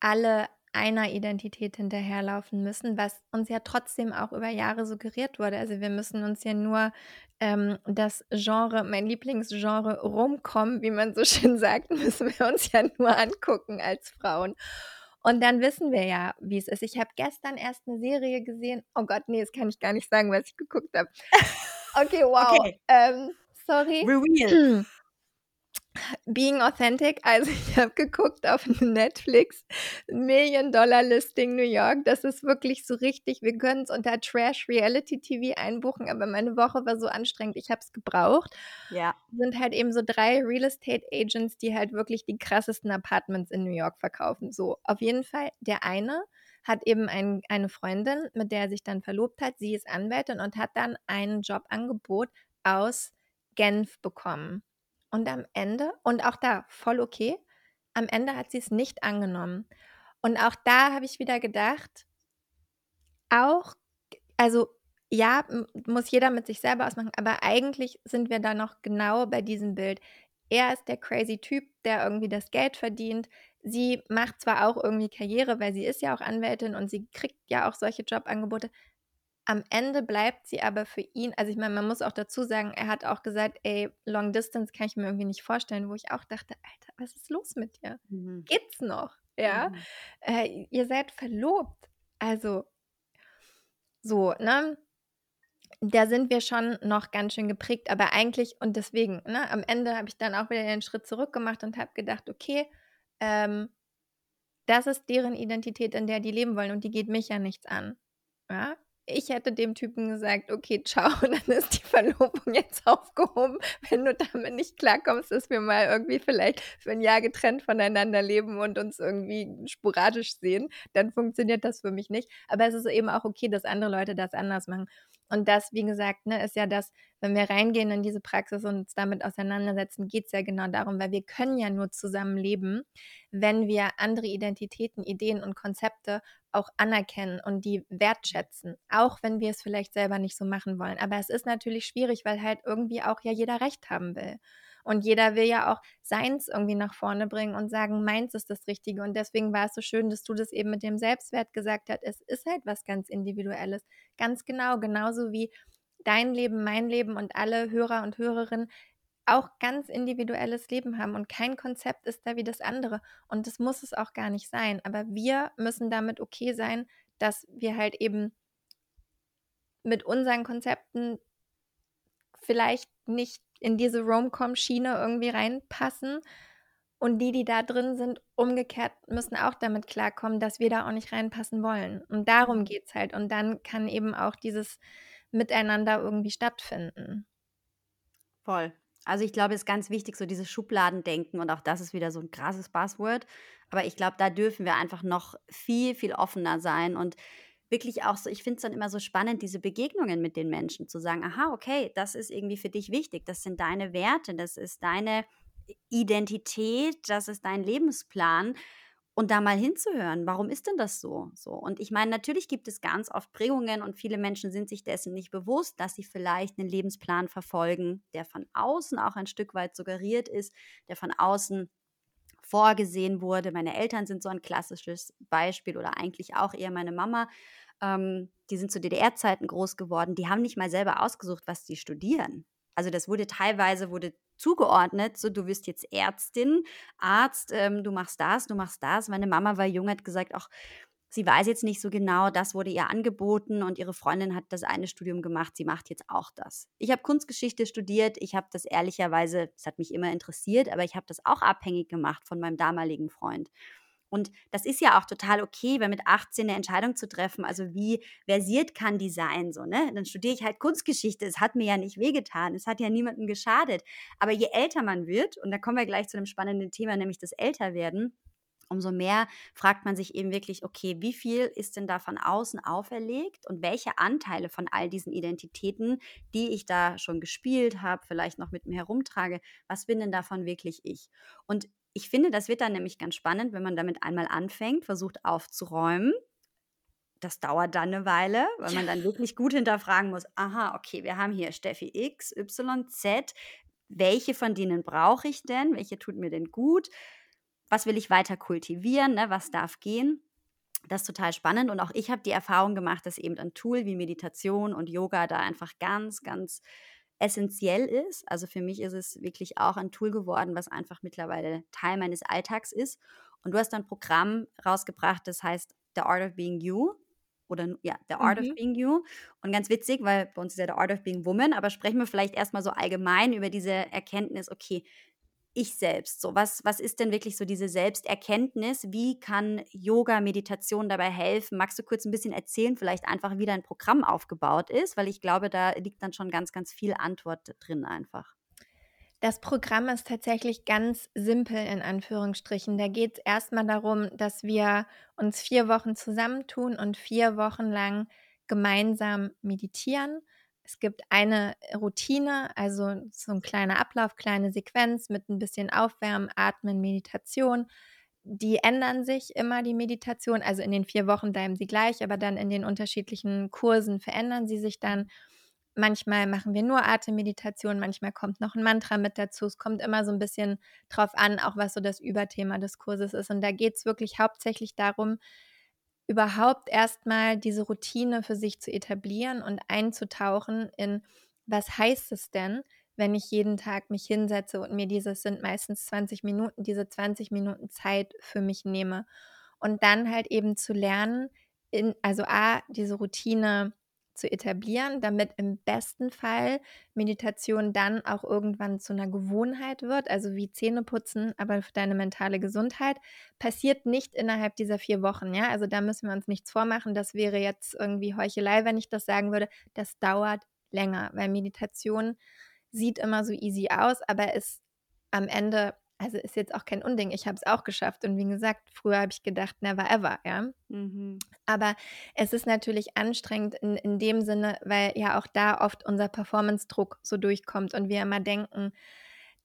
alle einer Identität hinterherlaufen müssen, was uns ja trotzdem auch über Jahre suggeriert wurde. Also wir müssen uns ja nur ähm, das Genre, mein Lieblingsgenre rumkommen, wie man so schön sagt, müssen wir uns ja nur angucken als Frauen. Und dann wissen wir ja, wie es ist. Ich habe gestern erst eine Serie gesehen. Oh Gott, nee, das kann ich gar nicht sagen, was ich geguckt habe. Okay, wow. Okay. Ähm, sorry. Reveal. Being Authentic, also ich habe geguckt auf Netflix, Million Dollar Listing New York, das ist wirklich so richtig, wir können es unter Trash Reality TV einbuchen, aber meine Woche war so anstrengend, ich habe es gebraucht. Ja. Sind halt eben so drei Real Estate Agents, die halt wirklich die krassesten Apartments in New York verkaufen. So, auf jeden Fall, der eine hat eben ein, eine Freundin, mit der er sich dann verlobt hat, sie ist Anwältin und hat dann ein Jobangebot aus Genf bekommen. Und am Ende, und auch da voll okay, am Ende hat sie es nicht angenommen. Und auch da habe ich wieder gedacht, auch, also ja, muss jeder mit sich selber ausmachen, aber eigentlich sind wir da noch genau bei diesem Bild. Er ist der crazy Typ, der irgendwie das Geld verdient. Sie macht zwar auch irgendwie Karriere, weil sie ist ja auch Anwältin und sie kriegt ja auch solche Jobangebote, Am Ende bleibt sie aber für ihn, also ich meine, man muss auch dazu sagen, er hat auch gesagt, ey, Long Distance kann ich mir irgendwie nicht vorstellen, wo ich auch dachte, Alter, was ist los mit dir? Mhm. Geht's noch? Ja, mhm. äh, ihr seid verlobt. Also so, ne? Da sind wir schon noch ganz schön geprägt, aber eigentlich und deswegen, ne, am Ende habe ich dann auch wieder den Schritt zurück gemacht und habe gedacht, okay, ähm, das ist deren Identität, in der die leben wollen und die geht mich ja nichts an. Ja? Ich hätte dem Typen gesagt, okay, ciao, dann ist die Verlobung jetzt aufgehoben. Wenn du damit nicht klarkommst, dass wir mal irgendwie vielleicht für ein Jahr getrennt voneinander leben und uns irgendwie sporadisch sehen, dann funktioniert das für mich nicht. Aber es ist eben auch okay, dass andere Leute das anders machen. Und das, wie gesagt, ne, ist ja das, wenn wir reingehen in diese Praxis und uns damit auseinandersetzen, geht es ja genau darum, weil wir können ja nur zusammen leben, wenn wir andere Identitäten, Ideen und Konzepte auch anerkennen und die wertschätzen, auch wenn wir es vielleicht selber nicht so machen wollen. Aber es ist natürlich schwierig, weil halt irgendwie auch ja jeder Recht haben will. Und jeder will ja auch seins irgendwie nach vorne bringen und sagen, meins ist das Richtige. Und deswegen war es so schön, dass du das eben mit dem Selbstwert gesagt hast. Es ist halt was ganz Individuelles. Ganz genau, genauso wie dein Leben, mein Leben und alle Hörer und Hörerinnen auch ganz individuelles Leben haben und kein Konzept ist da wie das andere und das muss es auch gar nicht sein, aber wir müssen damit okay sein, dass wir halt eben mit unseren Konzepten vielleicht nicht in diese Rom-Com-Schiene irgendwie reinpassen. Und die, die da drin sind, umgekehrt müssen auch damit klarkommen, dass wir da auch nicht reinpassen wollen. Und darum mhm. geht es halt. Und dann kann eben auch dieses Miteinander irgendwie stattfinden. Voll. Also ich glaube, es ist ganz wichtig, so dieses Schubladendenken und auch das ist wieder so ein krasses Buzzword. Aber ich glaube, da dürfen wir einfach noch viel, viel offener sein und wirklich auch so, ich finde es dann immer so spannend, diese Begegnungen mit den Menschen zu sagen, aha, okay, das ist irgendwie für dich wichtig, das sind deine Werte, das ist deine Identität, das ist dein Lebensplan und da mal hinzuhören, warum ist denn das so? So und ich meine, natürlich gibt es ganz oft Prägungen und viele Menschen sind sich dessen nicht bewusst, dass sie vielleicht einen Lebensplan verfolgen, der von außen auch ein Stück weit suggeriert ist, der von außen vorgesehen wurde. Meine Eltern sind so ein klassisches Beispiel oder eigentlich auch eher meine Mama. Ähm, die sind zu DDR-Zeiten groß geworden. Die haben nicht mal selber ausgesucht, was sie studieren. Also das wurde teilweise wurde zugeordnet, so du wirst jetzt Ärztin, Arzt, ähm, du machst das, du machst das. Meine Mama war jung, hat gesagt, auch sie weiß jetzt nicht so genau, das wurde ihr angeboten und ihre Freundin hat das eine Studium gemacht, sie macht jetzt auch das. Ich habe Kunstgeschichte studiert, ich habe das ehrlicherweise, es hat mich immer interessiert, aber ich habe das auch abhängig gemacht von meinem damaligen Freund. Und das ist ja auch total okay, wenn mit 18 eine Entscheidung zu treffen, also wie versiert kann die sein, so, ne? Dann studiere ich halt Kunstgeschichte. Es hat mir ja nicht wehgetan, es hat ja niemandem geschadet. Aber je älter man wird, und da kommen wir gleich zu einem spannenden Thema, nämlich das Älterwerden, umso mehr fragt man sich eben wirklich, okay, wie viel ist denn da von außen auferlegt und welche Anteile von all diesen Identitäten, die ich da schon gespielt habe, vielleicht noch mit mir herumtrage, was bin denn davon wirklich ich? Und ich finde, das wird dann nämlich ganz spannend, wenn man damit einmal anfängt, versucht aufzuräumen. Das dauert dann eine Weile, weil man dann wirklich gut hinterfragen muss, aha, okay, wir haben hier Steffi X, Y, Z, welche von denen brauche ich denn? Welche tut mir denn gut? Was will ich weiter kultivieren, ne? was darf gehen. Das ist total spannend und auch ich habe die Erfahrung gemacht, dass eben ein Tool wie Meditation und Yoga da einfach ganz, ganz essentiell ist. Also für mich ist es wirklich auch ein Tool geworden, was einfach mittlerweile Teil meines Alltags ist. Und du hast ein Programm rausgebracht, das heißt The Art of Being You oder ja, The Art mhm. of Being You. Und ganz witzig, weil bei uns ist ja The Art of Being Woman, aber sprechen wir vielleicht erstmal so allgemein über diese Erkenntnis, okay, ich selbst? So, was, was ist denn wirklich so diese Selbsterkenntnis? Wie kann Yoga, Meditation dabei helfen? Magst du kurz ein bisschen erzählen, vielleicht einfach, wie dein Programm aufgebaut ist? Weil ich glaube, da liegt dann schon ganz, ganz viel Antwort drin einfach. Das Programm ist tatsächlich ganz simpel in Anführungsstrichen. Da geht es erstmal darum, dass wir uns vier Wochen zusammentun und vier Wochen lang gemeinsam meditieren es gibt eine Routine, also so ein kleiner Ablauf, kleine Sequenz mit ein bisschen Aufwärmen, Atmen, Meditation. Die ändern sich immer, die Meditation. Also in den vier Wochen bleiben sie gleich, aber dann in den unterschiedlichen Kursen verändern sie sich dann. Manchmal machen wir nur Atemmeditation, manchmal kommt noch ein Mantra mit dazu. Es kommt immer so ein bisschen drauf an, auch was so das Überthema des Kurses ist. Und da geht es wirklich hauptsächlich darum, überhaupt erstmal diese Routine für sich zu etablieren und einzutauchen in, was heißt es denn, wenn ich jeden Tag mich hinsetze und mir dieses sind meistens 20 Minuten, diese 20 Minuten Zeit für mich nehme. Und dann halt eben zu lernen, in, also A, diese Routine zu etablieren, damit im besten Fall Meditation dann auch irgendwann zu einer Gewohnheit wird, also wie Zähneputzen, aber für deine mentale Gesundheit, passiert nicht innerhalb dieser vier Wochen. Ja, also da müssen wir uns nichts vormachen. Das wäre jetzt irgendwie Heuchelei, wenn ich das sagen würde. Das dauert länger, weil Meditation sieht immer so easy aus, aber ist am Ende also ist jetzt auch kein Unding. Ich habe es auch geschafft. Und wie gesagt, früher habe ich gedacht, never ever, ja. Mhm. Aber es ist natürlich anstrengend in, in dem Sinne, weil ja auch da oft unser Performance-Druck so durchkommt und wir immer denken,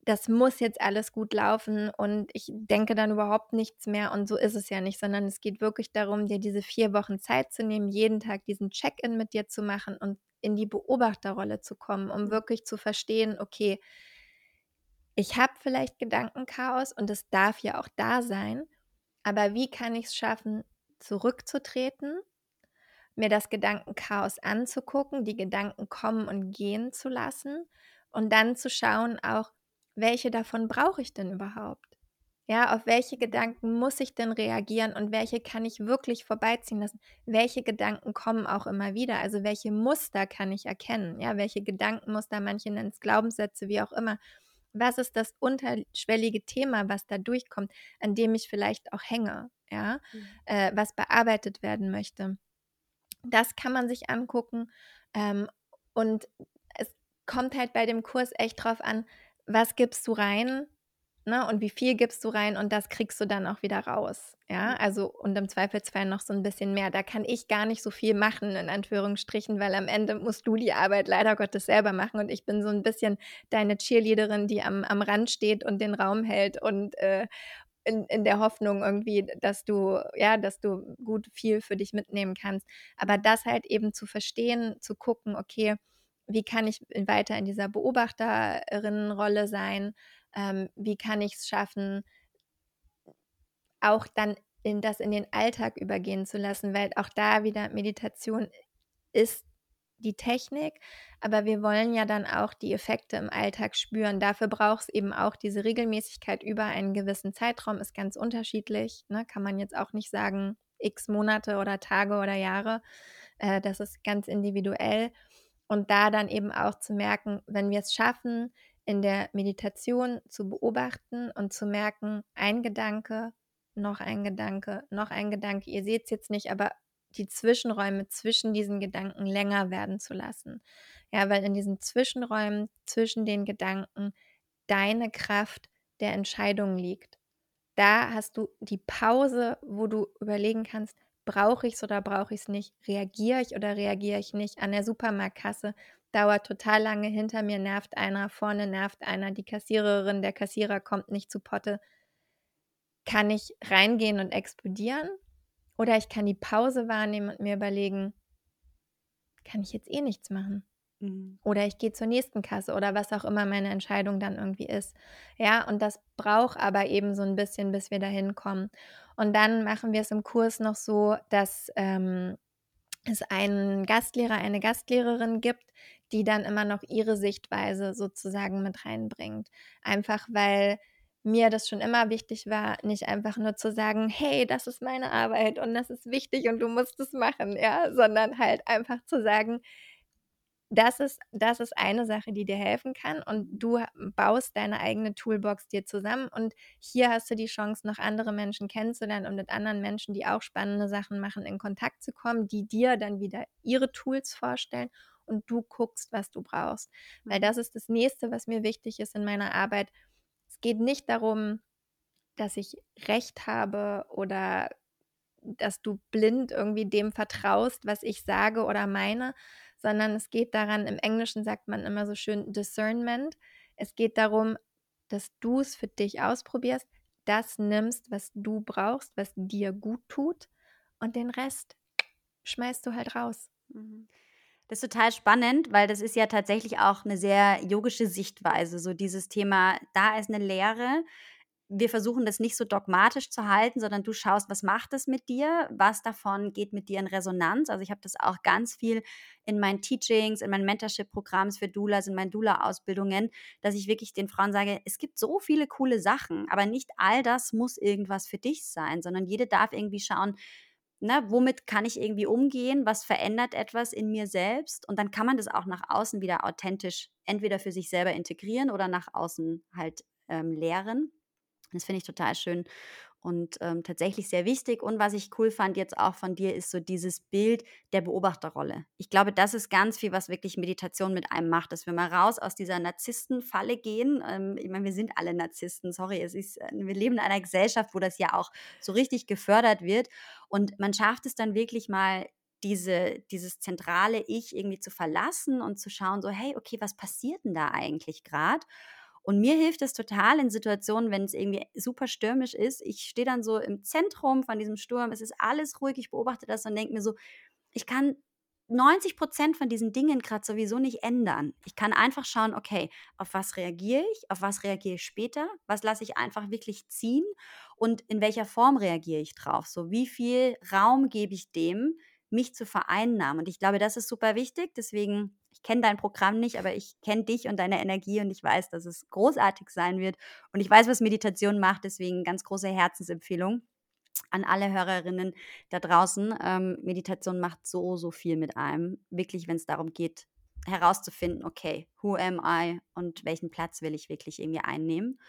das muss jetzt alles gut laufen und ich denke dann überhaupt nichts mehr und so ist es ja nicht, sondern es geht wirklich darum, dir diese vier Wochen Zeit zu nehmen, jeden Tag diesen Check-in mit dir zu machen und in die Beobachterrolle zu kommen, um mhm. wirklich zu verstehen, okay, ich habe vielleicht Gedankenchaos und es darf ja auch da sein, aber wie kann ich es schaffen, zurückzutreten, mir das Gedankenchaos anzugucken, die Gedanken kommen und gehen zu lassen und dann zu schauen auch, welche davon brauche ich denn überhaupt? Ja, auf welche Gedanken muss ich denn reagieren und welche kann ich wirklich vorbeiziehen lassen? Welche Gedanken kommen auch immer wieder? Also welche Muster kann ich erkennen? Ja, welche Gedankenmuster, manche nennen es Glaubenssätze, wie auch immer. Was ist das unterschwellige Thema, was da durchkommt, an dem ich vielleicht auch hänge, ja, mhm. äh, was bearbeitet werden möchte? Das kann man sich angucken ähm, und es kommt halt bei dem Kurs echt drauf an, was gibst du rein, Ne, und wie viel gibst du rein und das kriegst du dann auch wieder raus. Ja, mhm. also und im Zweifelsfall noch so ein bisschen mehr. Da kann ich gar nicht so viel machen, in Anführungsstrichen, weil am Ende musst du die Arbeit leider Gottes selber machen und ich bin so ein bisschen deine Cheerleaderin, die am, am Rand steht und den Raum hält und äh, in, in der Hoffnung irgendwie, dass du, ja, dass du gut viel für dich mitnehmen kannst. Aber das halt eben zu verstehen, zu gucken, okay, wie kann ich weiter in dieser Beobachterinnenrolle sein? Ähm, wie kann ich es schaffen, auch dann in das in den Alltag übergehen zu lassen, weil auch da wieder Meditation ist die Technik, aber wir wollen ja dann auch die Effekte im Alltag spüren. Dafür braucht es eben auch diese Regelmäßigkeit über einen gewissen Zeitraum, ist ganz unterschiedlich. Ne? Kann man jetzt auch nicht sagen, x Monate oder Tage oder Jahre. Äh, das ist ganz individuell. Und da dann eben auch zu merken, wenn wir es schaffen, in der Meditation zu beobachten und zu merken, ein Gedanke, noch ein Gedanke, noch ein Gedanke. Ihr seht es jetzt nicht, aber die Zwischenräume zwischen diesen Gedanken länger werden zu lassen. Ja, weil in diesen Zwischenräumen zwischen den Gedanken deine Kraft der Entscheidung liegt. Da hast du die Pause, wo du überlegen kannst, brauche ich es oder brauche ich es nicht? Reagiere ich oder reagiere ich nicht? An der Supermarktkasse dauert total lange, hinter mir nervt einer, vorne nervt einer, die Kassiererin, der Kassierer kommt nicht zu Potte. Kann ich reingehen und explodieren? Oder ich kann die Pause wahrnehmen und mir überlegen, kann ich jetzt eh nichts machen? Mhm. Oder ich gehe zur nächsten Kasse oder was auch immer meine Entscheidung dann irgendwie ist. Ja, und das braucht aber eben so ein bisschen, bis wir da hinkommen. Und dann machen wir es im Kurs noch so, dass ähm, es einen Gastlehrer, eine Gastlehrerin gibt, die dann immer noch ihre Sichtweise sozusagen mit reinbringt. Einfach weil mir das schon immer wichtig war, nicht einfach nur zu sagen, hey, das ist meine Arbeit und das ist wichtig und du musst es machen, ja, sondern halt einfach zu sagen, das ist, das ist eine Sache, die dir helfen kann und du baust deine eigene Toolbox dir zusammen und hier hast du die Chance, noch andere Menschen kennenzulernen und mit anderen Menschen, die auch spannende Sachen machen, in Kontakt zu kommen, die dir dann wieder ihre Tools vorstellen und du guckst, was du brauchst. Weil mhm. das ist das nächste, was mir wichtig ist in meiner Arbeit. Es geht nicht darum, dass ich Recht habe oder dass du blind irgendwie dem vertraust, was ich sage oder meine, sondern es geht daran, im Englischen sagt man immer so schön Discernment. Es geht darum, dass du es für dich ausprobierst, das nimmst, was du brauchst, was dir gut tut und den Rest schmeißt du halt raus. Mhm. Das ist total spannend, weil das ist ja tatsächlich auch eine sehr yogische Sichtweise, so dieses Thema, da ist eine Lehre, wir versuchen das nicht so dogmatisch zu halten, sondern du schaust, was macht es mit dir, was davon geht mit dir in Resonanz. Also ich habe das auch ganz viel in meinen Teachings, in meinen Mentorship-Programms für Doulas, in meinen Doula-Ausbildungen, dass ich wirklich den Frauen sage, es gibt so viele coole Sachen, aber nicht all das muss irgendwas für dich sein, sondern jede darf irgendwie schauen, ne, womit kann ich irgendwie umgehen, was verändert etwas in mir selbst? Und dann kann man das auch nach außen wieder authentisch entweder für sich selber integrieren oder nach außen halt ähm, lehren. Das finde ich total schön und ähm, tatsächlich sehr wichtig. Und was ich cool fand jetzt auch von dir, ist so dieses Bild der Beobachterrolle. Ich glaube, das ist ganz viel, was wirklich Meditation mit einem macht, dass wir mal raus aus dieser Narzisstenfalle gehen. Ähm, ich meine, wir sind alle Narzissten, sorry, es ist, äh, wir leben in einer Gesellschaft, wo das ja auch so richtig gefördert wird. Und man schafft es dann wirklich mal, diese, dieses zentrale Ich irgendwie zu verlassen und zu schauen, so, hey, okay, was passiert denn da eigentlich gerade? Und mir hilft es total in Situationen, wenn es irgendwie super stürmisch ist. Ich stehe dann so im Zentrum von diesem Sturm, es ist alles ruhig, ich beobachte das und denke mir so, ich kann 90 Prozent von diesen Dingen gerade sowieso nicht ändern. Ich kann einfach schauen, okay, auf was reagiere ich, auf was reagiere ich später, was lasse ich einfach wirklich ziehen und in welcher Form reagiere ich drauf. So, wie viel Raum gebe ich dem, mich zu vereinnahmen. Und ich glaube, das ist super wichtig. Deswegen, ich kenne dein Programm nicht, aber ich kenne dich und deine Energie und ich weiß, dass es großartig sein wird. Und ich weiß, was Meditation macht. Deswegen ganz große Herzensempfehlung an alle Hörerinnen da draußen. Ähm, Meditation macht so, so viel mit einem. Wirklich, wenn es darum geht, herauszufinden, okay, who am I und welchen Platz will ich wirklich irgendwie einnehmen.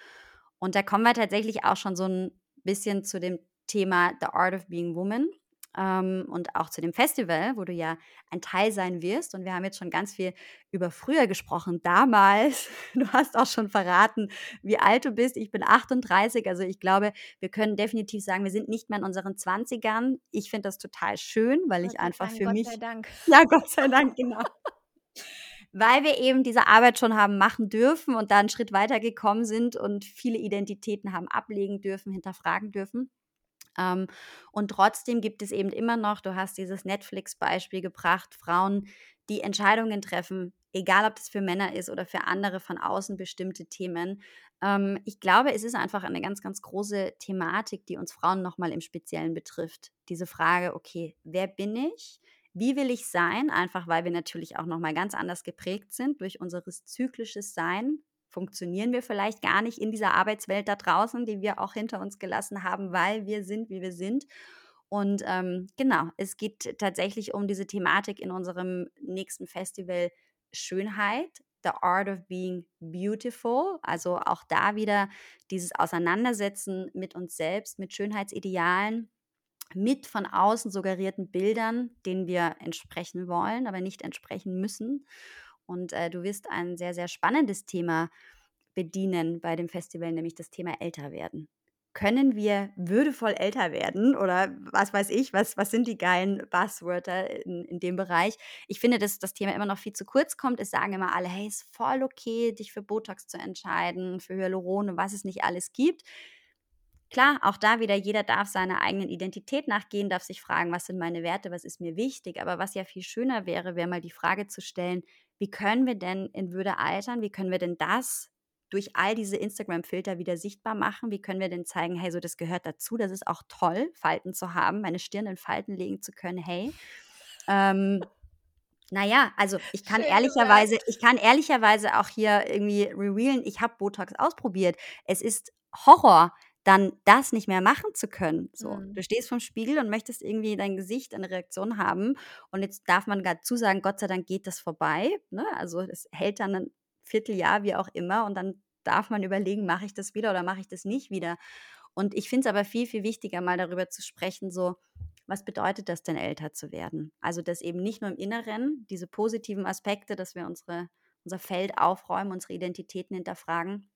Und da kommen wir tatsächlich auch schon so ein bisschen zu dem Thema The Art of Being Woman ähm, und auch zu dem Festival, wo du ja ein Teil sein wirst. Und wir haben jetzt schon ganz viel über früher gesprochen. Damals, du hast auch schon verraten, wie alt du bist. Ich bin 38, also ich glaube, wir können definitiv sagen, wir sind nicht mehr in unseren 20ern. Ich finde das total schön, weil ich einfach für Gott mich. Sei Dank. Ja, Gott sei Dank, genau. weil wir eben diese Arbeit schon haben machen dürfen und da einen Schritt weiter gekommen sind und viele Identitäten haben ablegen dürfen, hinterfragen dürfen. Ähm, und trotzdem gibt es eben immer noch, du hast dieses Netflix-Beispiel gebracht, Frauen, die Entscheidungen treffen, egal ob das für Männer ist oder für andere von außen bestimmte Themen. Ähm, ich glaube, es ist einfach eine ganz, ganz große Thematik, die uns Frauen nochmal im Speziellen betrifft. Diese Frage, okay, wer bin ich? Wie will ich sein? Einfach weil wir natürlich auch nochmal ganz anders geprägt sind durch unser zyklisches Sein, funktionieren wir vielleicht gar nicht in dieser Arbeitswelt da draußen, die wir auch hinter uns gelassen haben, weil wir sind, wie wir sind. Und ähm, genau, es geht tatsächlich um diese Thematik in unserem nächsten Festival Schönheit, The Art of Being Beautiful. Also auch da wieder dieses Auseinandersetzen mit uns selbst, mit Schönheitsidealen, mit von außen suggerierten Bildern, denen wir entsprechen wollen, aber nicht entsprechen müssen. Und äh, du wirst ein sehr, sehr spannendes Thema bedienen bei dem Festival, nämlich das Thema Älterwerden. Können wir würdevoll älter werden oder was weiß ich, was, was sind die geilen Buzzwörter in, in dem Bereich? Ich finde, dass das Thema immer noch viel zu kurz kommt. Es sagen immer alle, hey, ist voll okay, dich für Botox zu entscheiden, für Hyaluron und was es nicht alles gibt. Klar, auch da wieder, jeder darf seiner eigenen Identität nachgehen, darf sich fragen, was sind meine Werte, was ist mir wichtig. Aber was ja viel schöner wäre, wäre mal die Frage zu stellen, wie können wir denn in Würde altern? Wie können wir denn das durch all diese Instagram-Filter wieder sichtbar machen? Wie können wir denn zeigen, hey, so das gehört dazu, das ist auch toll, Falten zu haben, meine Stirn in Falten legen zu können, hey. Ähm, naja, also ich kann Schön ehrlicherweise, gesagt. ich kann ehrlicherweise auch hier irgendwie revealen, ich habe Botox ausprobiert. Es ist Horror dann das nicht mehr machen zu können. So, mhm. du stehst vom Spiegel und möchtest irgendwie dein Gesicht eine Reaktion haben und jetzt darf man dazu sagen, Gott sei Dank geht das vorbei. Ne? Also es hält dann ein Vierteljahr, wie auch immer, und dann darf man überlegen, mache ich das wieder oder mache ich das nicht wieder. Und ich finde es aber viel, viel wichtiger, mal darüber zu sprechen, so, was bedeutet das denn, älter zu werden? Also, dass eben nicht nur im Inneren diese positiven Aspekte, dass wir unsere, unser Feld aufräumen, unsere Identitäten hinterfragen,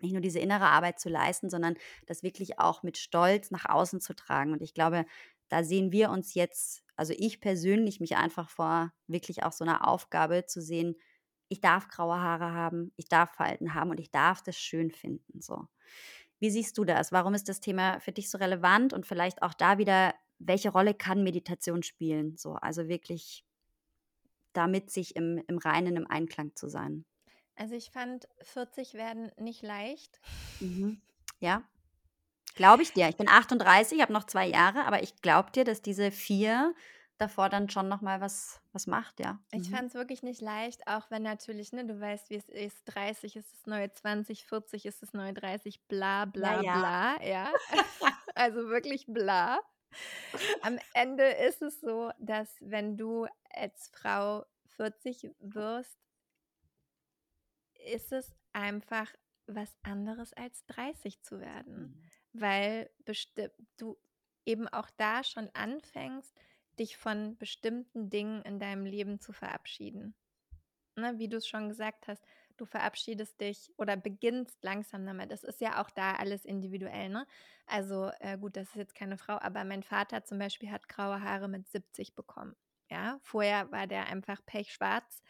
nicht nur diese innere Arbeit zu leisten, sondern das wirklich auch mit Stolz nach außen zu tragen. Und ich glaube, da sehen wir uns jetzt, also ich persönlich mich einfach vor wirklich auch so einer Aufgabe zu sehen, ich darf graue Haare haben, ich darf Falten haben und ich darf das schön finden. So. Wie siehst du das? Warum ist das Thema für dich so relevant und vielleicht auch da wieder, welche Rolle kann Meditation spielen? So, also wirklich damit sich im, im Reinen, im Einklang zu sein. Also ich fand 40 werden nicht leicht. Mhm. Ja. Glaube ich dir. Ich bin 38, habe noch zwei Jahre, aber ich glaube dir, dass diese vier davor dann schon noch mal was, was macht, ja. Ich Mhm. fand es wirklich nicht leicht, auch wenn natürlich, ne, du weißt, wie es ist, 30 ist das neue 20, 40 ist das neue 30, bla bla ja. bla, ja. also wirklich bla. Am Ende ist es so, dass wenn du als Frau 40 wirst, ist es einfach was anderes als 30 zu werden, Mhm. weil du eben auch da schon anfängst, dich von bestimmten Dingen in deinem Leben zu verabschieden. Ne, wie du es schon gesagt hast, du verabschiedest dich oder beginnst langsam damit. Es ist ja auch da alles individuell, ne? Also, äh, gut, das ist jetzt keine Frau, aber mein Vater zum Beispiel hat graue Haare mit 70 bekommen, ja? Vorher war der einfach pechschwarz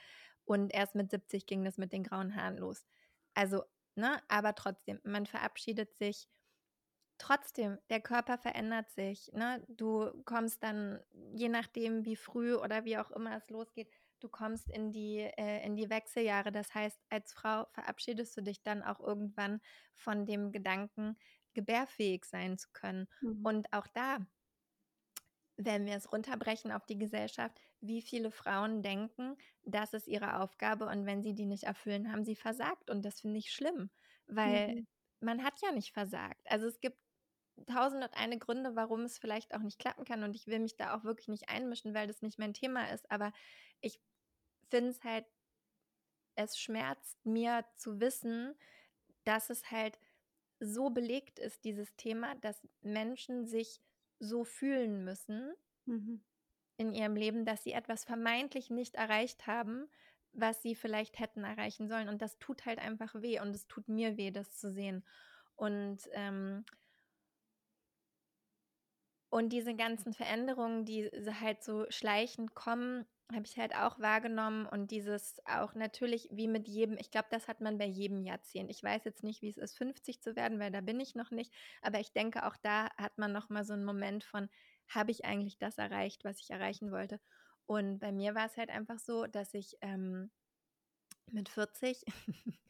und erst mit 70 ging das mit den grauen Haaren los. Also, ne, aber trotzdem, man verabschiedet sich trotzdem, der Körper verändert sich, ne? Du kommst dann, je nachdem, wie früh oder wie auch immer es losgeht, du kommst in die, äh, in die Wechseljahre. Das heißt, als Frau verabschiedest du dich dann auch irgendwann von dem Gedanken, gebärfähig sein zu können. Mhm. Und auch da, wenn wir es runterbrechen auf die Gesellschaft, wie viele Frauen denken, das ist ihre Aufgabe und wenn sie die nicht erfüllen, haben sie versagt. Und das finde ich schlimm, weil Mhm. man hat ja nicht versagt. Also es gibt tausend und eine Gründe, warum es vielleicht auch nicht klappen kann. Und ich will mich da auch wirklich nicht einmischen, weil das nicht mein Thema ist. Aber ich finde es halt, es schmerzt mir zu wissen, dass es halt so belegt ist, dieses Thema, dass Menschen sich so fühlen müssen Mhm. in ihrem Leben, dass sie etwas vermeintlich nicht erreicht haben, was sie vielleicht hätten erreichen sollen. Und das tut halt einfach weh und es tut mir weh, das zu sehen. Und ähm, und diese ganzen Veränderungen, die halt so schleichend kommen, habe ich halt auch wahrgenommen. Und dieses auch natürlich wie mit jedem, ich glaube, das hat man bei jedem Jahrzehnt. Ich weiß jetzt nicht, wie es ist, 50 zu werden, weil da bin ich noch nicht. Aber ich denke, auch da hat man noch mal so einen Moment von, habe ich eigentlich das erreicht, was ich erreichen wollte? Und bei mir war es halt einfach so, dass ich ähm, mit 40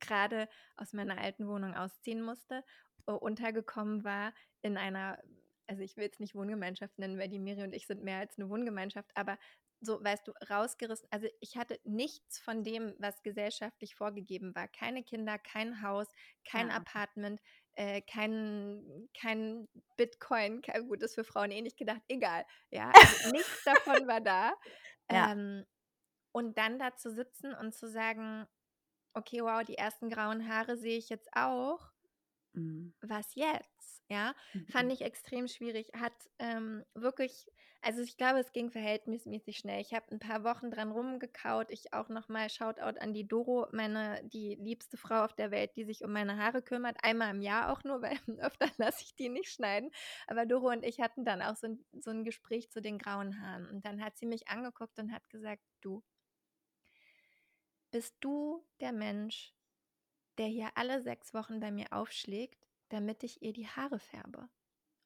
gerade aus meiner alten Wohnung ausziehen musste, äh, untergekommen war in einer, also ich will es nicht Wohngemeinschaft nennen, weil die Miri und ich sind mehr als eine Wohngemeinschaft, aber so, weißt du, rausgerissen. Also ich hatte nichts von dem, was gesellschaftlich vorgegeben war. Keine Kinder, kein Haus, kein Ja. Apartment, äh, kein, kein Bitcoin. Kein, gut, ist für Frauen eh nicht gedacht, egal. Ja, also nichts davon war da. Ja. Ähm, und dann da zu sitzen und zu sagen, okay, wow, die ersten grauen Haare sehe ich jetzt auch. Mhm. Was jetzt? Ja, Mhm. fand ich extrem schwierig. Hat ähm, wirklich, also ich glaube, es ging verhältnismäßig schnell. Ich habe ein paar Wochen dran rumgekaut. Ich auch nochmal Shoutout an die Doro, meine, die liebste Frau auf der Welt, die sich um meine Haare kümmert. Einmal im Jahr auch nur, weil öfter lasse ich die nicht schneiden. Aber Doro und ich hatten dann auch so so ein Gespräch zu den grauen Haaren. Und dann hat sie mich angeguckt und hat gesagt, du, bist du der Mensch, der hier alle sechs Wochen bei mir aufschlägt, damit ich ihr die Haare färbe.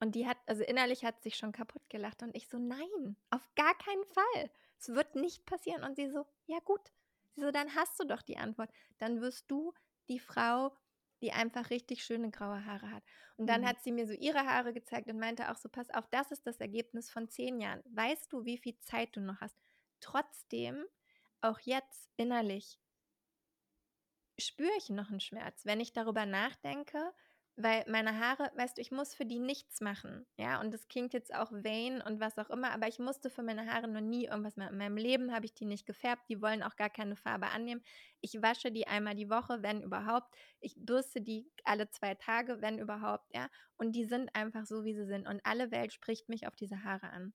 Und die hat, also innerlich hat sich schon kaputt gelacht und ich so, nein, auf gar keinen Fall. Es wird nicht passieren. Und sie so, ja gut. Sie so, dann hast du doch die Antwort. Dann wirst du die Frau, die einfach richtig schöne graue Haare hat. Und dann Mhm. hat sie mir so ihre Haare gezeigt und meinte auch so, pass auf, das ist das Ergebnis von zehn Jahren. Weißt du, wie viel Zeit du noch hast? Trotzdem, auch jetzt innerlich, spüre ich noch einen Schmerz, wenn ich darüber nachdenke, weil meine Haare, weißt du, ich muss für die nichts machen, ja, und das klingt jetzt auch vain und was auch immer, aber ich musste für meine Haare noch nie irgendwas machen. In meinem Leben habe ich die nicht gefärbt, die wollen auch gar keine Farbe annehmen. Ich wasche die einmal die Woche, wenn überhaupt. Ich bürste die alle zwei Tage, wenn überhaupt, ja, und die sind einfach so, wie sie sind und alle Welt spricht mich auf diese Haare an.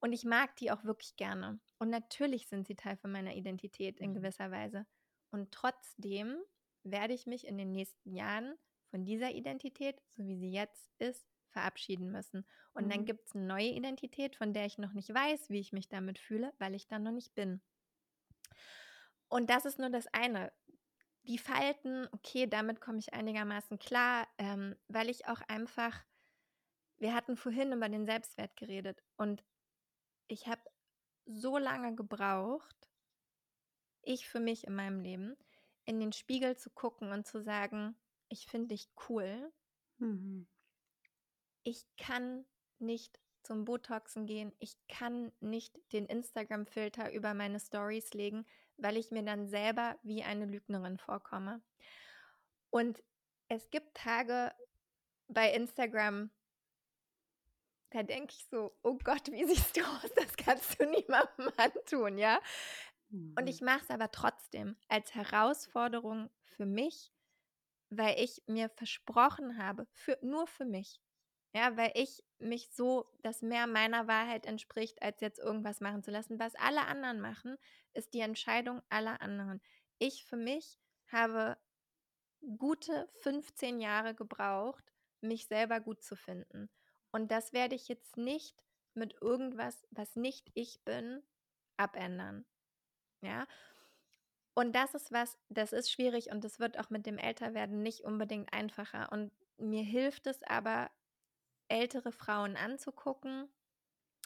Und ich mag die auch wirklich gerne. Und natürlich sind sie Teil von meiner Identität in Mhm. gewisser Weise. Und trotzdem werde ich mich in den nächsten Jahren von dieser Identität, so wie sie jetzt ist, verabschieden müssen. Und dann Mhm. gibt es eine neue Identität, von der ich noch nicht weiß, wie ich mich damit fühle, weil ich da noch nicht bin. Und das ist nur das eine. Die Falten, okay, damit komme ich einigermaßen klar, ähm, weil ich auch einfach, wir hatten vorhin über den Selbstwert geredet und ich habe so lange gebraucht, ich für mich in meinem Leben, in den Spiegel zu gucken und zu sagen, ich finde dich cool Mhm. Ich kann nicht zum Botoxen gehen. Ich kann nicht den Instagram-Filter über meine Stories legen, weil ich mir dann selber wie eine Lügnerin vorkomme. Und es gibt Tage bei Instagram, da denke ich so, oh Gott, wie siehst du aus? Das kannst du niemandem antun, ja? Und mhm. ich mache es aber trotzdem als Herausforderung für mich, weil ich mir versprochen habe, für, nur für mich, ja, weil ich mich so, dass mehr meiner Wahrheit entspricht, als jetzt irgendwas machen zu lassen. Was alle anderen machen, ist die Entscheidung aller anderen. Ich für mich habe gute 15 Jahre gebraucht, mich selber gut zu finden. Und das werde ich jetzt nicht mit irgendwas, was nicht ich bin, abändern. Ja. Und das ist was, das ist schwierig und das wird auch mit dem Älterwerden nicht unbedingt einfacher. Und mir hilft es aber, ältere Frauen anzugucken,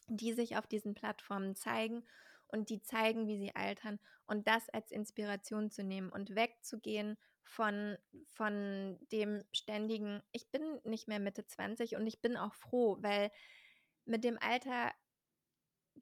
die sich auf diesen Plattformen zeigen und die zeigen, wie sie altern und das als Inspiration zu nehmen und wegzugehen von, von dem ständigen, ich bin nicht mehr Mitte 20 und ich bin auch froh, weil mit dem Alter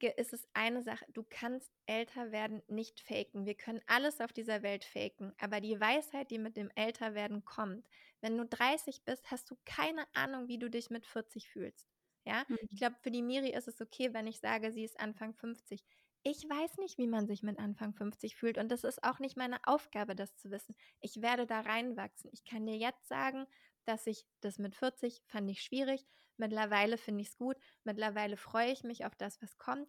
ist es eine Sache, du kannst älter werden nicht faken. Wir können alles auf dieser Welt faken, aber die Weisheit, die mit dem Älterwerden kommt, wenn du 30 bist, hast du keine Ahnung, wie du dich mit 40 fühlst. Ja, mhm. ich glaube, für die Miri ist es okay, wenn ich sage, sie ist Anfang 50. Ich weiß nicht, wie man sich mit Anfang 50 fühlt und das ist auch nicht meine Aufgabe, das zu wissen. Ich werde da reinwachsen. Ich kann dir jetzt sagen, dass ich das mit 40 fand ich schwierig. Mittlerweile finde ich es gut. Mittlerweile freue ich mich auf das, was kommt.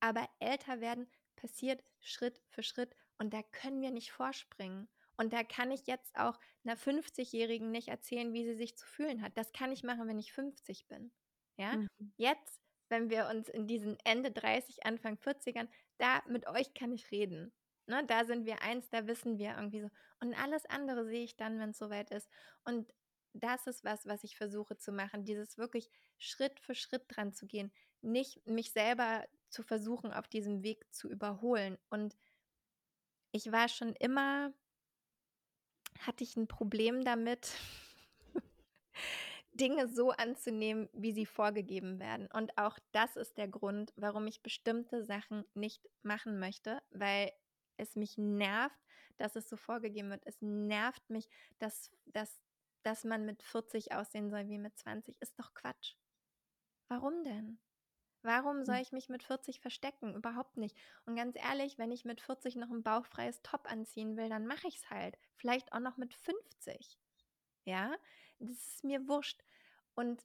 Aber älter werden passiert Schritt für Schritt und da können wir nicht vorspringen. Und da kann ich jetzt auch einer 50-Jährigen nicht erzählen, wie sie sich zu fühlen hat. Das kann ich machen, wenn ich 50 bin. Ja, mhm. jetzt, wenn wir uns in diesen Ende 30, Anfang 40ern, da mit euch kann ich reden. Ne, da sind wir eins, da wissen wir irgendwie so. Und alles andere sehe ich dann, wenn es soweit ist. Und das ist was, was ich versuche zu machen, dieses wirklich Schritt für Schritt dran zu gehen, nicht mich selber zu versuchen, auf diesem Weg zu überholen. Und ich war schon immer, hatte ich ein Problem damit, Dinge so anzunehmen, wie sie vorgegeben werden. Und auch das ist der Grund, warum ich bestimmte Sachen nicht machen möchte, weil es mich nervt, dass es so vorgegeben wird. Es nervt mich, dass, dass, dass man mit 40 aussehen soll wie mit 20. Ist doch Quatsch. Warum denn? Warum soll hm. ich mich mit 40 verstecken? Überhaupt nicht. Und ganz ehrlich, wenn ich mit 40 noch ein bauchfreies Top anziehen will, dann mache ich es halt. Vielleicht auch noch mit 50. Ja, das ist mir wurscht. Und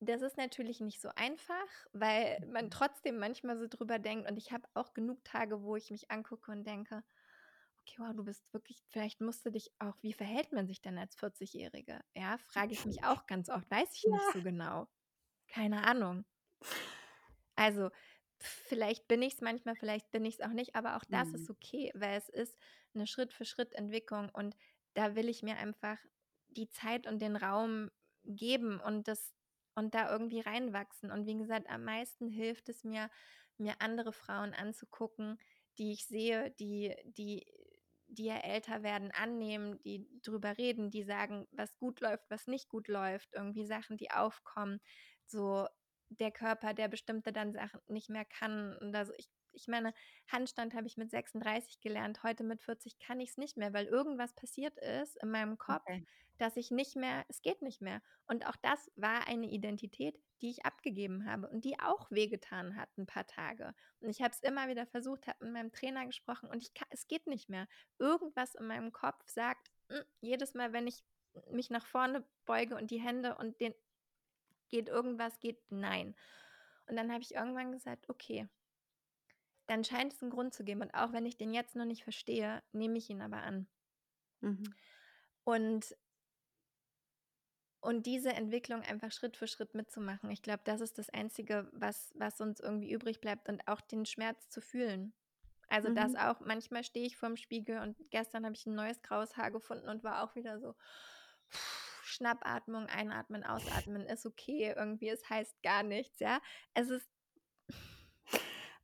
das ist natürlich nicht so einfach, weil man mhm. trotzdem manchmal so drüber denkt. Und ich habe auch genug Tage, wo ich mich angucke und denke, okay, wow, du bist wirklich, vielleicht musst du dich auch, wie verhält man sich denn als 40-Jährige? Ja, frage ich mich auch ganz oft, weiß ich nicht so genau. Keine Ahnung. Also, vielleicht bin ich es manchmal, vielleicht bin ich es auch nicht, aber auch das mhm. ist okay, weil es ist eine Schritt-für-Schritt-Entwicklung und da will ich mir einfach die Zeit und den Raum geben und das und da irgendwie reinwachsen. Und wie gesagt, am meisten hilft es mir, mir andere Frauen anzugucken, die ich sehe, die, die, die ja älter werden, annehmen, die drüber reden, die sagen, was gut läuft, was nicht gut läuft, irgendwie Sachen, die aufkommen, so der Körper, der bestimmte dann Sachen nicht mehr kann. Und also ich ich meine, Handstand habe ich mit 36 gelernt, heute mit 40 kann ich es nicht mehr, weil irgendwas passiert ist in meinem Kopf, okay. dass ich nicht mehr, es geht nicht mehr. Und auch das war eine Identität, die ich abgegeben habe und die auch wehgetan hat ein paar Tage. Und ich habe es immer wieder versucht, habe mit meinem Trainer gesprochen und ich kann, es geht nicht mehr. Irgendwas in meinem Kopf sagt, mh, hm, jedes Mal, wenn ich mich nach vorne beuge und die Hände und den geht irgendwas, geht nein. Und dann habe ich irgendwann gesagt, okay, dann scheint es einen Grund zu geben. Und auch wenn ich den jetzt noch nicht verstehe, nehme ich ihn aber an. Mhm. Und, und diese Entwicklung einfach Schritt für Schritt mitzumachen, ich glaube, das ist das Einzige, was, was uns irgendwie übrig bleibt und auch den Schmerz zu fühlen. Also mhm. das auch, manchmal stehe ich vorm Spiegel und gestern habe ich ein neues graues Haar gefunden und war auch wieder so, Schnappatmung, einatmen, ausatmen ist okay, irgendwie, es heißt gar nichts, ja. Es ist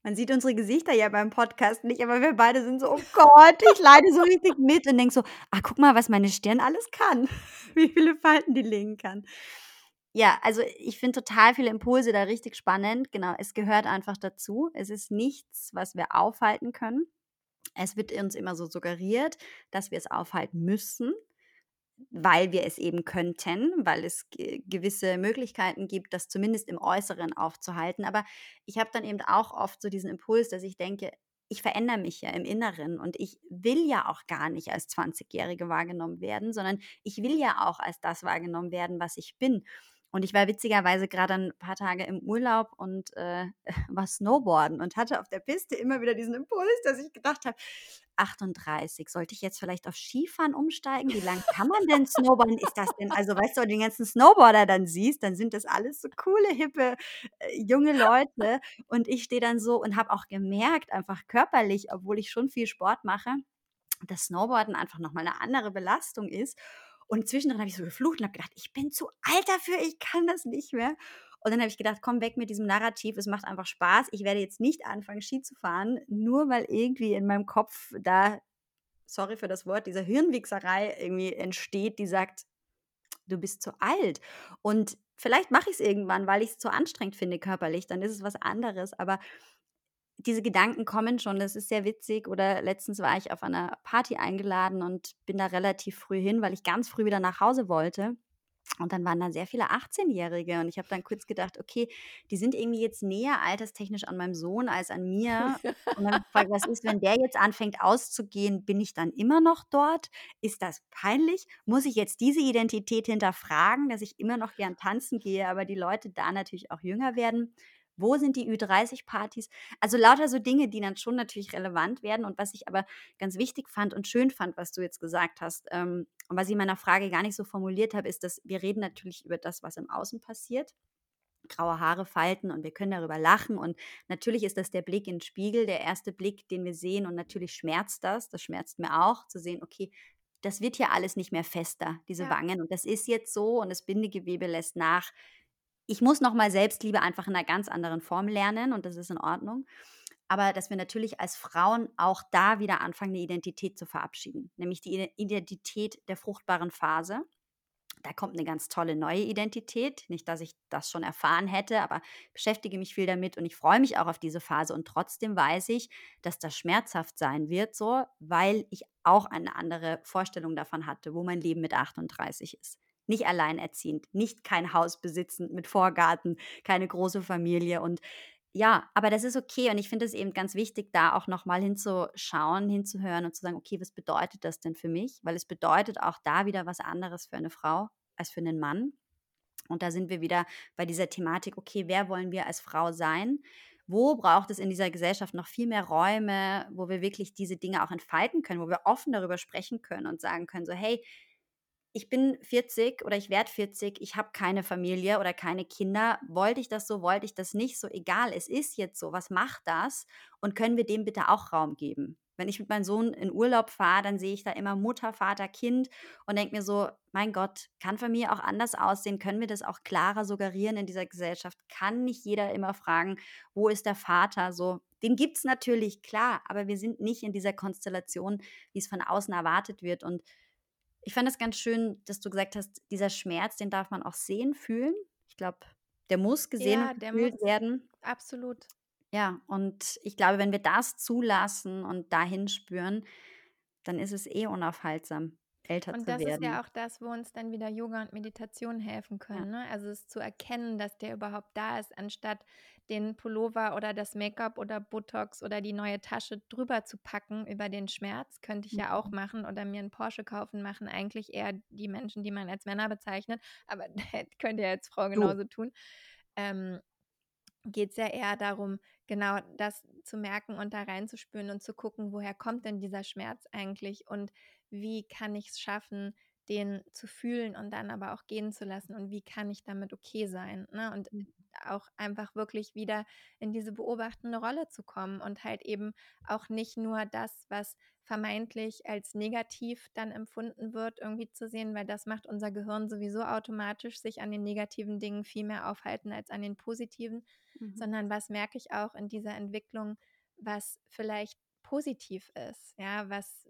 Man sieht unsere Gesichter ja beim Podcast nicht, aber wir beide sind so, oh Gott, ich leide so richtig mit und denke so, ah, guck mal, was meine Stirn alles kann. Wie viele Falten die legen kann. Ja, also ich finde total viele Impulse da richtig spannend. Genau, es gehört einfach dazu. Es ist nichts, was wir aufhalten können. Es wird uns immer so suggeriert, dass wir es aufhalten müssen weil wir es eben könnten, weil es gewisse Möglichkeiten gibt, das zumindest im Äußeren aufzuhalten. Aber ich habe dann eben auch oft so diesen Impuls, dass ich denke, ich verändere mich ja im Inneren und ich will ja auch gar nicht als 20-Jährige wahrgenommen werden, sondern ich will ja auch als das wahrgenommen werden, was ich bin. Und ich war witzigerweise gerade ein paar Tage im Urlaub und äh, war Snowboarden und hatte auf der Piste immer wieder diesen Impuls, dass ich gedacht habe, 38, sollte ich jetzt vielleicht auf Skifahren umsteigen? Wie lange kann man denn Snowboarden? Ist das denn, also weißt du, wenn du den ganzen Snowboarder dann siehst, dann sind das alles so coole, hippe, äh, junge Leute. Und ich stehe dann so und habe auch gemerkt, einfach körperlich, obwohl ich schon viel Sport mache, dass Snowboarden einfach nochmal eine andere Belastung ist. Und zwischendrin habe ich so geflucht und habe gedacht, ich bin zu alt dafür, ich kann das nicht mehr. Und dann habe ich gedacht, komm weg mit diesem Narrativ, es macht einfach Spaß. Ich werde jetzt nicht anfangen, Ski zu fahren, nur weil irgendwie in meinem Kopf da, sorry für das Wort, diese Hirnwichserei irgendwie entsteht, die sagt, du bist zu alt. Und vielleicht mache ich es irgendwann, weil ich es zu anstrengend finde körperlich, dann ist es was anderes. Aber diese Gedanken kommen schon, das ist sehr witzig. Oder letztens war ich auf einer Party eingeladen und bin da relativ früh hin, weil ich ganz früh wieder nach Hause wollte. Und dann waren da sehr viele 18-Jährige und ich habe dann kurz gedacht, okay, die sind irgendwie jetzt näher alterstechnisch an meinem Sohn als an mir. Und dann gefragt, was ist, wenn der jetzt anfängt auszugehen, bin ich dann immer noch dort? Ist das peinlich? Muss ich jetzt diese Identität hinterfragen, dass ich immer noch gern tanzen gehe, aber die Leute da natürlich auch jünger werden? Wo sind die Ü30-Partys? Also lauter so Dinge, die dann schon natürlich relevant werden. Und was ich aber ganz wichtig fand und schön fand, was du jetzt gesagt hast, ähm, und was ich in meiner Frage gar nicht so formuliert habe, ist, dass wir reden natürlich über das, was im Außen passiert graue Haare falten und wir können darüber lachen. Und natürlich ist das der Blick in den Spiegel, der erste Blick, den wir sehen. Und natürlich schmerzt das. Das schmerzt mir auch, zu sehen, okay, das wird hier alles nicht mehr fester, diese ja. Wangen. Und das ist jetzt so und das Bindegewebe lässt nach ich muss nochmal Selbstliebe einfach in einer ganz anderen Form lernen und das ist in Ordnung. Aber dass wir natürlich als Frauen auch da wieder anfangen, eine Identität zu verabschieden, nämlich die Identität der fruchtbaren Phase. Da kommt eine ganz tolle neue Identität. Nicht, dass ich das schon erfahren hätte, aber beschäftige mich viel damit und ich freue mich auch auf diese Phase. Und trotzdem weiß ich, dass das schmerzhaft sein wird, so, weil ich auch eine andere Vorstellung davon hatte, wo mein Leben mit 38 ist nicht alleinerziehend, nicht kein Haus besitzend mit Vorgarten, keine große Familie und ja, aber das ist okay und ich finde es eben ganz wichtig, da auch nochmal hinzuschauen, hinzuhören und zu sagen, okay, was bedeutet das denn für mich? Weil es bedeutet auch da wieder was anderes für eine Frau als für einen Mann. Und da sind wir wieder bei dieser Thematik, okay, wer wollen wir als Frau sein? Wo braucht es in dieser Gesellschaft noch viel mehr Räume, wo wir wirklich diese Dinge auch entfalten können, wo wir offen darüber sprechen können und sagen können, so, hey, ich bin 40 oder ich werde 40, ich habe keine Familie oder keine Kinder. Wollte ich das so, wollte ich das nicht so, egal, es ist jetzt so, was macht das? Und können wir dem bitte auch Raum geben? Wenn ich mit meinem Sohn in Urlaub fahre, dann sehe ich da immer Mutter, Vater, Kind und denke mir so, mein Gott, kann Familie auch anders aussehen? Können wir das auch klarer suggerieren in dieser Gesellschaft? Kann nicht jeder immer fragen, wo ist der Vater? So, den gibt es natürlich, klar, aber wir sind nicht in dieser Konstellation, wie es von außen erwartet wird. Und ich fand es ganz schön, dass du gesagt hast, dieser Schmerz, den darf man auch sehen, fühlen. Ich glaube, der muss gesehen ja, und gefühlt werden. Absolut. Ja, und ich glaube, wenn wir das zulassen und dahin spüren, dann ist es eh unaufhaltsam älter und zu werden. Und das ist ja auch das, wo uns dann wieder Yoga und Meditation helfen können. Ja. Ne? Also es zu erkennen, dass der überhaupt da ist, anstatt den Pullover oder das Make-up oder Botox oder die neue Tasche drüber zu packen über den Schmerz. Könnte ich ja auch mhm. machen oder mir einen Porsche kaufen, machen eigentlich eher die Menschen, die man als Männer bezeichnet. Aber könnte ja als Frau genauso du. tun. Ähm, geht es ja eher darum, genau das zu merken und da reinzuspüren und zu gucken, woher kommt denn dieser Schmerz eigentlich und wie kann ich es schaffen, den zu fühlen und dann aber auch gehen zu lassen und wie kann ich damit okay sein. Ne? Und mhm. auch einfach wirklich wieder in diese beobachtende Rolle zu kommen und halt eben auch nicht nur das, was vermeintlich als negativ dann empfunden wird, irgendwie zu sehen, weil das macht unser Gehirn sowieso automatisch sich an den negativen Dingen viel mehr aufhalten als an den positiven. mhm. sondern was merke ich auch in dieser Entwicklung, was vielleicht positiv ist, ja, was,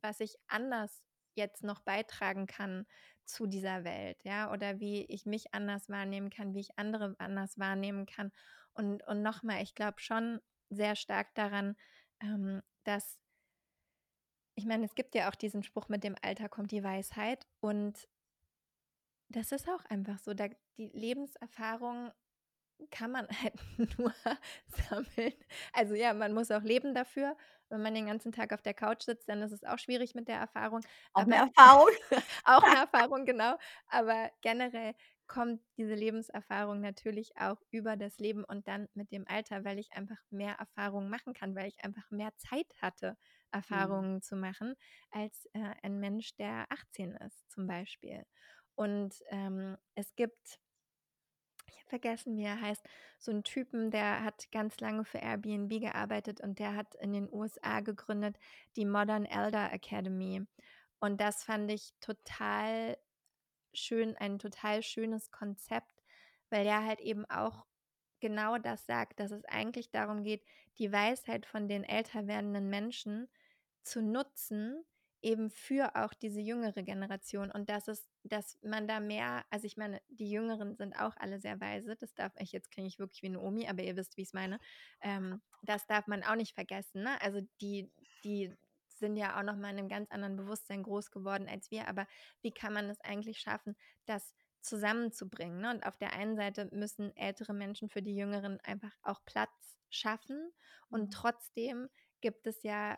was ich anders jetzt noch beitragen kann zu dieser Welt, ja, oder wie ich mich anders wahrnehmen kann, wie ich andere anders wahrnehmen kann. Und, und nochmal, ich glaube schon sehr stark daran, ähm, dass, ich meine, es gibt ja auch diesen Spruch, mit dem Alter kommt die Weisheit. Und das ist auch einfach so. Da, die Lebenserfahrung kann man halt nur sammeln. Also ja, man muss auch leben dafür. Wenn man den ganzen Tag auf der Couch sitzt, dann ist es auch schwierig mit der Erfahrung. Auch eine Erfahrung. auch eine Erfahrung, genau. Aber generell kommt diese Lebenserfahrung natürlich auch über das Leben und dann mit dem Alter, weil ich einfach mehr Erfahrungen machen kann, weil ich einfach mehr Zeit hatte, mhm. Erfahrungen mhm. zu machen, als äh, ein Mensch, der 18 ist, zum Beispiel. Und ähm, es gibt ich habe vergessen, wie er heißt, so ein Typen, der hat ganz lange für Airbnb gearbeitet und der hat in den USA gegründet die Modern Elder Academy. Und das fand ich total schön, ein total schönes Konzept, weil der halt eben auch genau das sagt, dass es eigentlich darum geht, die Weisheit von den älter werdenden Menschen zu nutzen, eben für auch diese jüngere Generation und dass es, dass man da mehr, also ich meine, die Jüngeren sind auch alle sehr weise, das darf ich, jetzt klinge ich wirklich wie eine Omi, aber ihr wisst, wie ich es meine, ähm, das darf man auch nicht vergessen, ne? also die, die sind ja auch nochmal in einem ganz anderen Bewusstsein groß geworden als wir, aber wie kann man es eigentlich schaffen, das zusammenzubringen? Ne? Und auf der einen Seite müssen ältere Menschen für die Jüngeren einfach auch Platz schaffen und mhm. trotzdem gibt es ja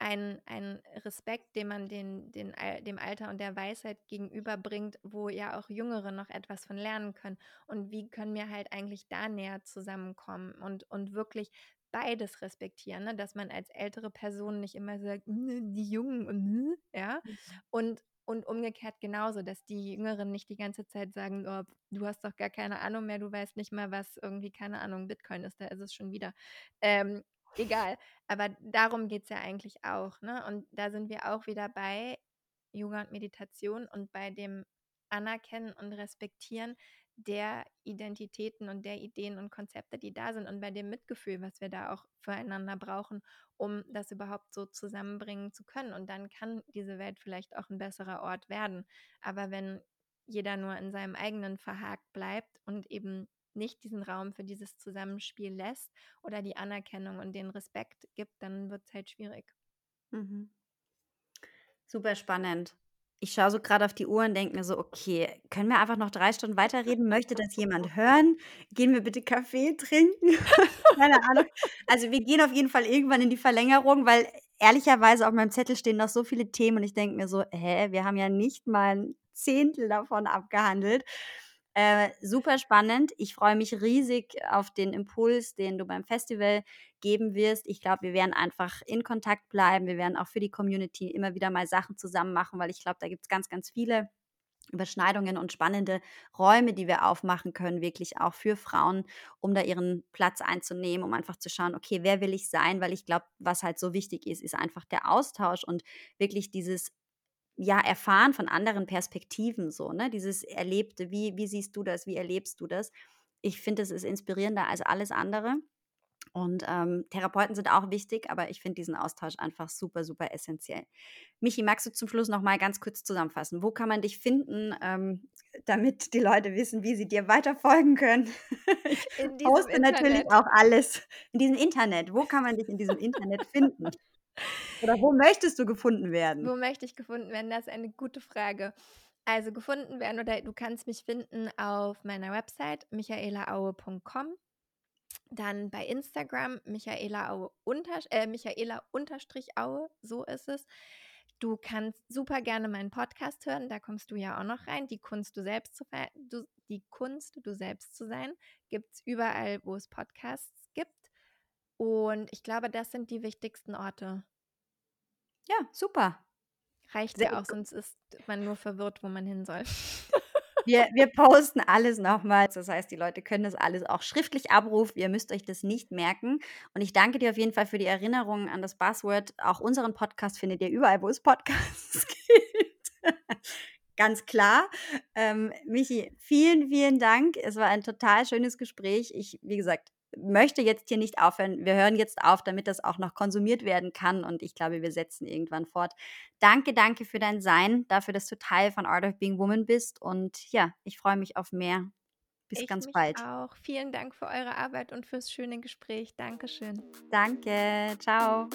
ein, ein Respekt, den man den, den, dem Alter und der Weisheit gegenüberbringt, wo ja auch Jüngere noch etwas von lernen können. Und wie können wir halt eigentlich da näher zusammenkommen und, und wirklich beides respektieren, ne? dass man als ältere Person nicht immer sagt, die Jungen und ja, mhm. und und umgekehrt genauso, dass die Jüngeren nicht die ganze Zeit sagen, oh, du hast doch gar keine Ahnung mehr, du weißt nicht mal, was irgendwie, keine Ahnung, Bitcoin ist, da ist es schon wieder. Ähm, egal. Aber darum geht es ja eigentlich auch. Ne? Und da sind wir auch wieder bei Yoga und Meditation und bei dem Anerkennen und Respektieren der Identitäten und der Ideen und Konzepte, die da sind und bei dem Mitgefühl, was wir da auch füreinander brauchen, um das überhaupt so zusammenbringen zu können. Und dann kann diese Welt vielleicht auch ein besserer Ort werden. Aber wenn jeder nur in seinem eigenen verhakt bleibt und eben nicht diesen Raum für dieses Zusammenspiel lässt oder die Anerkennung und den Respekt gibt, dann wird es halt schwierig. Mhm. Super spannend. Ich schaue so gerade auf die Uhr und denke mir so, okay, können wir einfach noch drei Stunden weiterreden? Möchte das jemand hören? Gehen wir bitte Kaffee trinken? Keine Ahnung. Also wir gehen auf jeden Fall irgendwann in die Verlängerung, weil ehrlicherweise auf meinem Zettel stehen noch so viele Themen und ich denke mir so, hä, wir haben ja nicht mal ein Zehntel davon abgehandelt. Äh, super spannend. Ich freue mich riesig auf den Impuls, den du beim Festival geben wirst. Ich glaube, wir werden einfach in Kontakt bleiben. Wir werden auch für die Community immer wieder mal Sachen zusammen machen, weil ich glaube, da gibt es ganz, ganz viele Überschneidungen und spannende Räume, die wir aufmachen können, wirklich auch für Frauen, um da ihren Platz einzunehmen, um einfach zu schauen, okay, wer will ich sein? Weil ich glaube, was halt so wichtig ist, ist einfach der Austausch und wirklich dieses ja, erfahren von anderen Perspektiven so, ne? Dieses Erlebte, wie, wie siehst du das, wie erlebst du das? Ich finde, es ist inspirierender als alles andere. Und ähm, Therapeuten sind auch wichtig, aber ich finde diesen Austausch einfach super, super essentiell. Michi, magst du zum Schluss noch mal ganz kurz zusammenfassen? Wo kann man dich finden, ähm, damit die Leute wissen, wie sie dir weiter folgen können? Ich poste Internet. natürlich auch alles in diesem Internet. Wo kann man dich in diesem Internet finden? Oder wo möchtest du gefunden werden? Wo möchte ich gefunden werden? Das ist eine gute Frage. Also gefunden werden oder du kannst mich finden auf meiner Website michaelaaue.com. Dann bei Instagram Michaela Aue unter, äh, Michaela Aue, so ist es. Du kannst super gerne meinen Podcast hören, da kommst du ja auch noch rein. Die Kunst, du selbst zu du, die Kunst, du selbst zu sein, gibt es überall, wo es Podcasts. Und ich glaube, das sind die wichtigsten Orte. Ja, super. Reicht Sehr ja auch, sonst ist man nur verwirrt, wo man hin soll. Wir, wir posten alles nochmal. Das heißt, die Leute können das alles auch schriftlich abrufen. Ihr müsst euch das nicht merken. Und ich danke dir auf jeden Fall für die Erinnerung an das Buzzword. Auch unseren Podcast findet ihr überall, wo es Podcasts gibt. ganz klar. Ähm, Michi, vielen, vielen Dank. Es war ein total schönes Gespräch. Ich, wie gesagt, möchte jetzt hier nicht aufhören. Wir hören jetzt auf, damit das auch noch konsumiert werden kann. Und ich glaube, wir setzen irgendwann fort. Danke, danke für dein Sein, dafür, dass du Teil von Art of Being Woman bist. Und ja, ich freue mich auf mehr. Bis ich ganz mich bald. auch. Vielen Dank für eure Arbeit und fürs schöne Gespräch. Dankeschön. Danke. Ciao.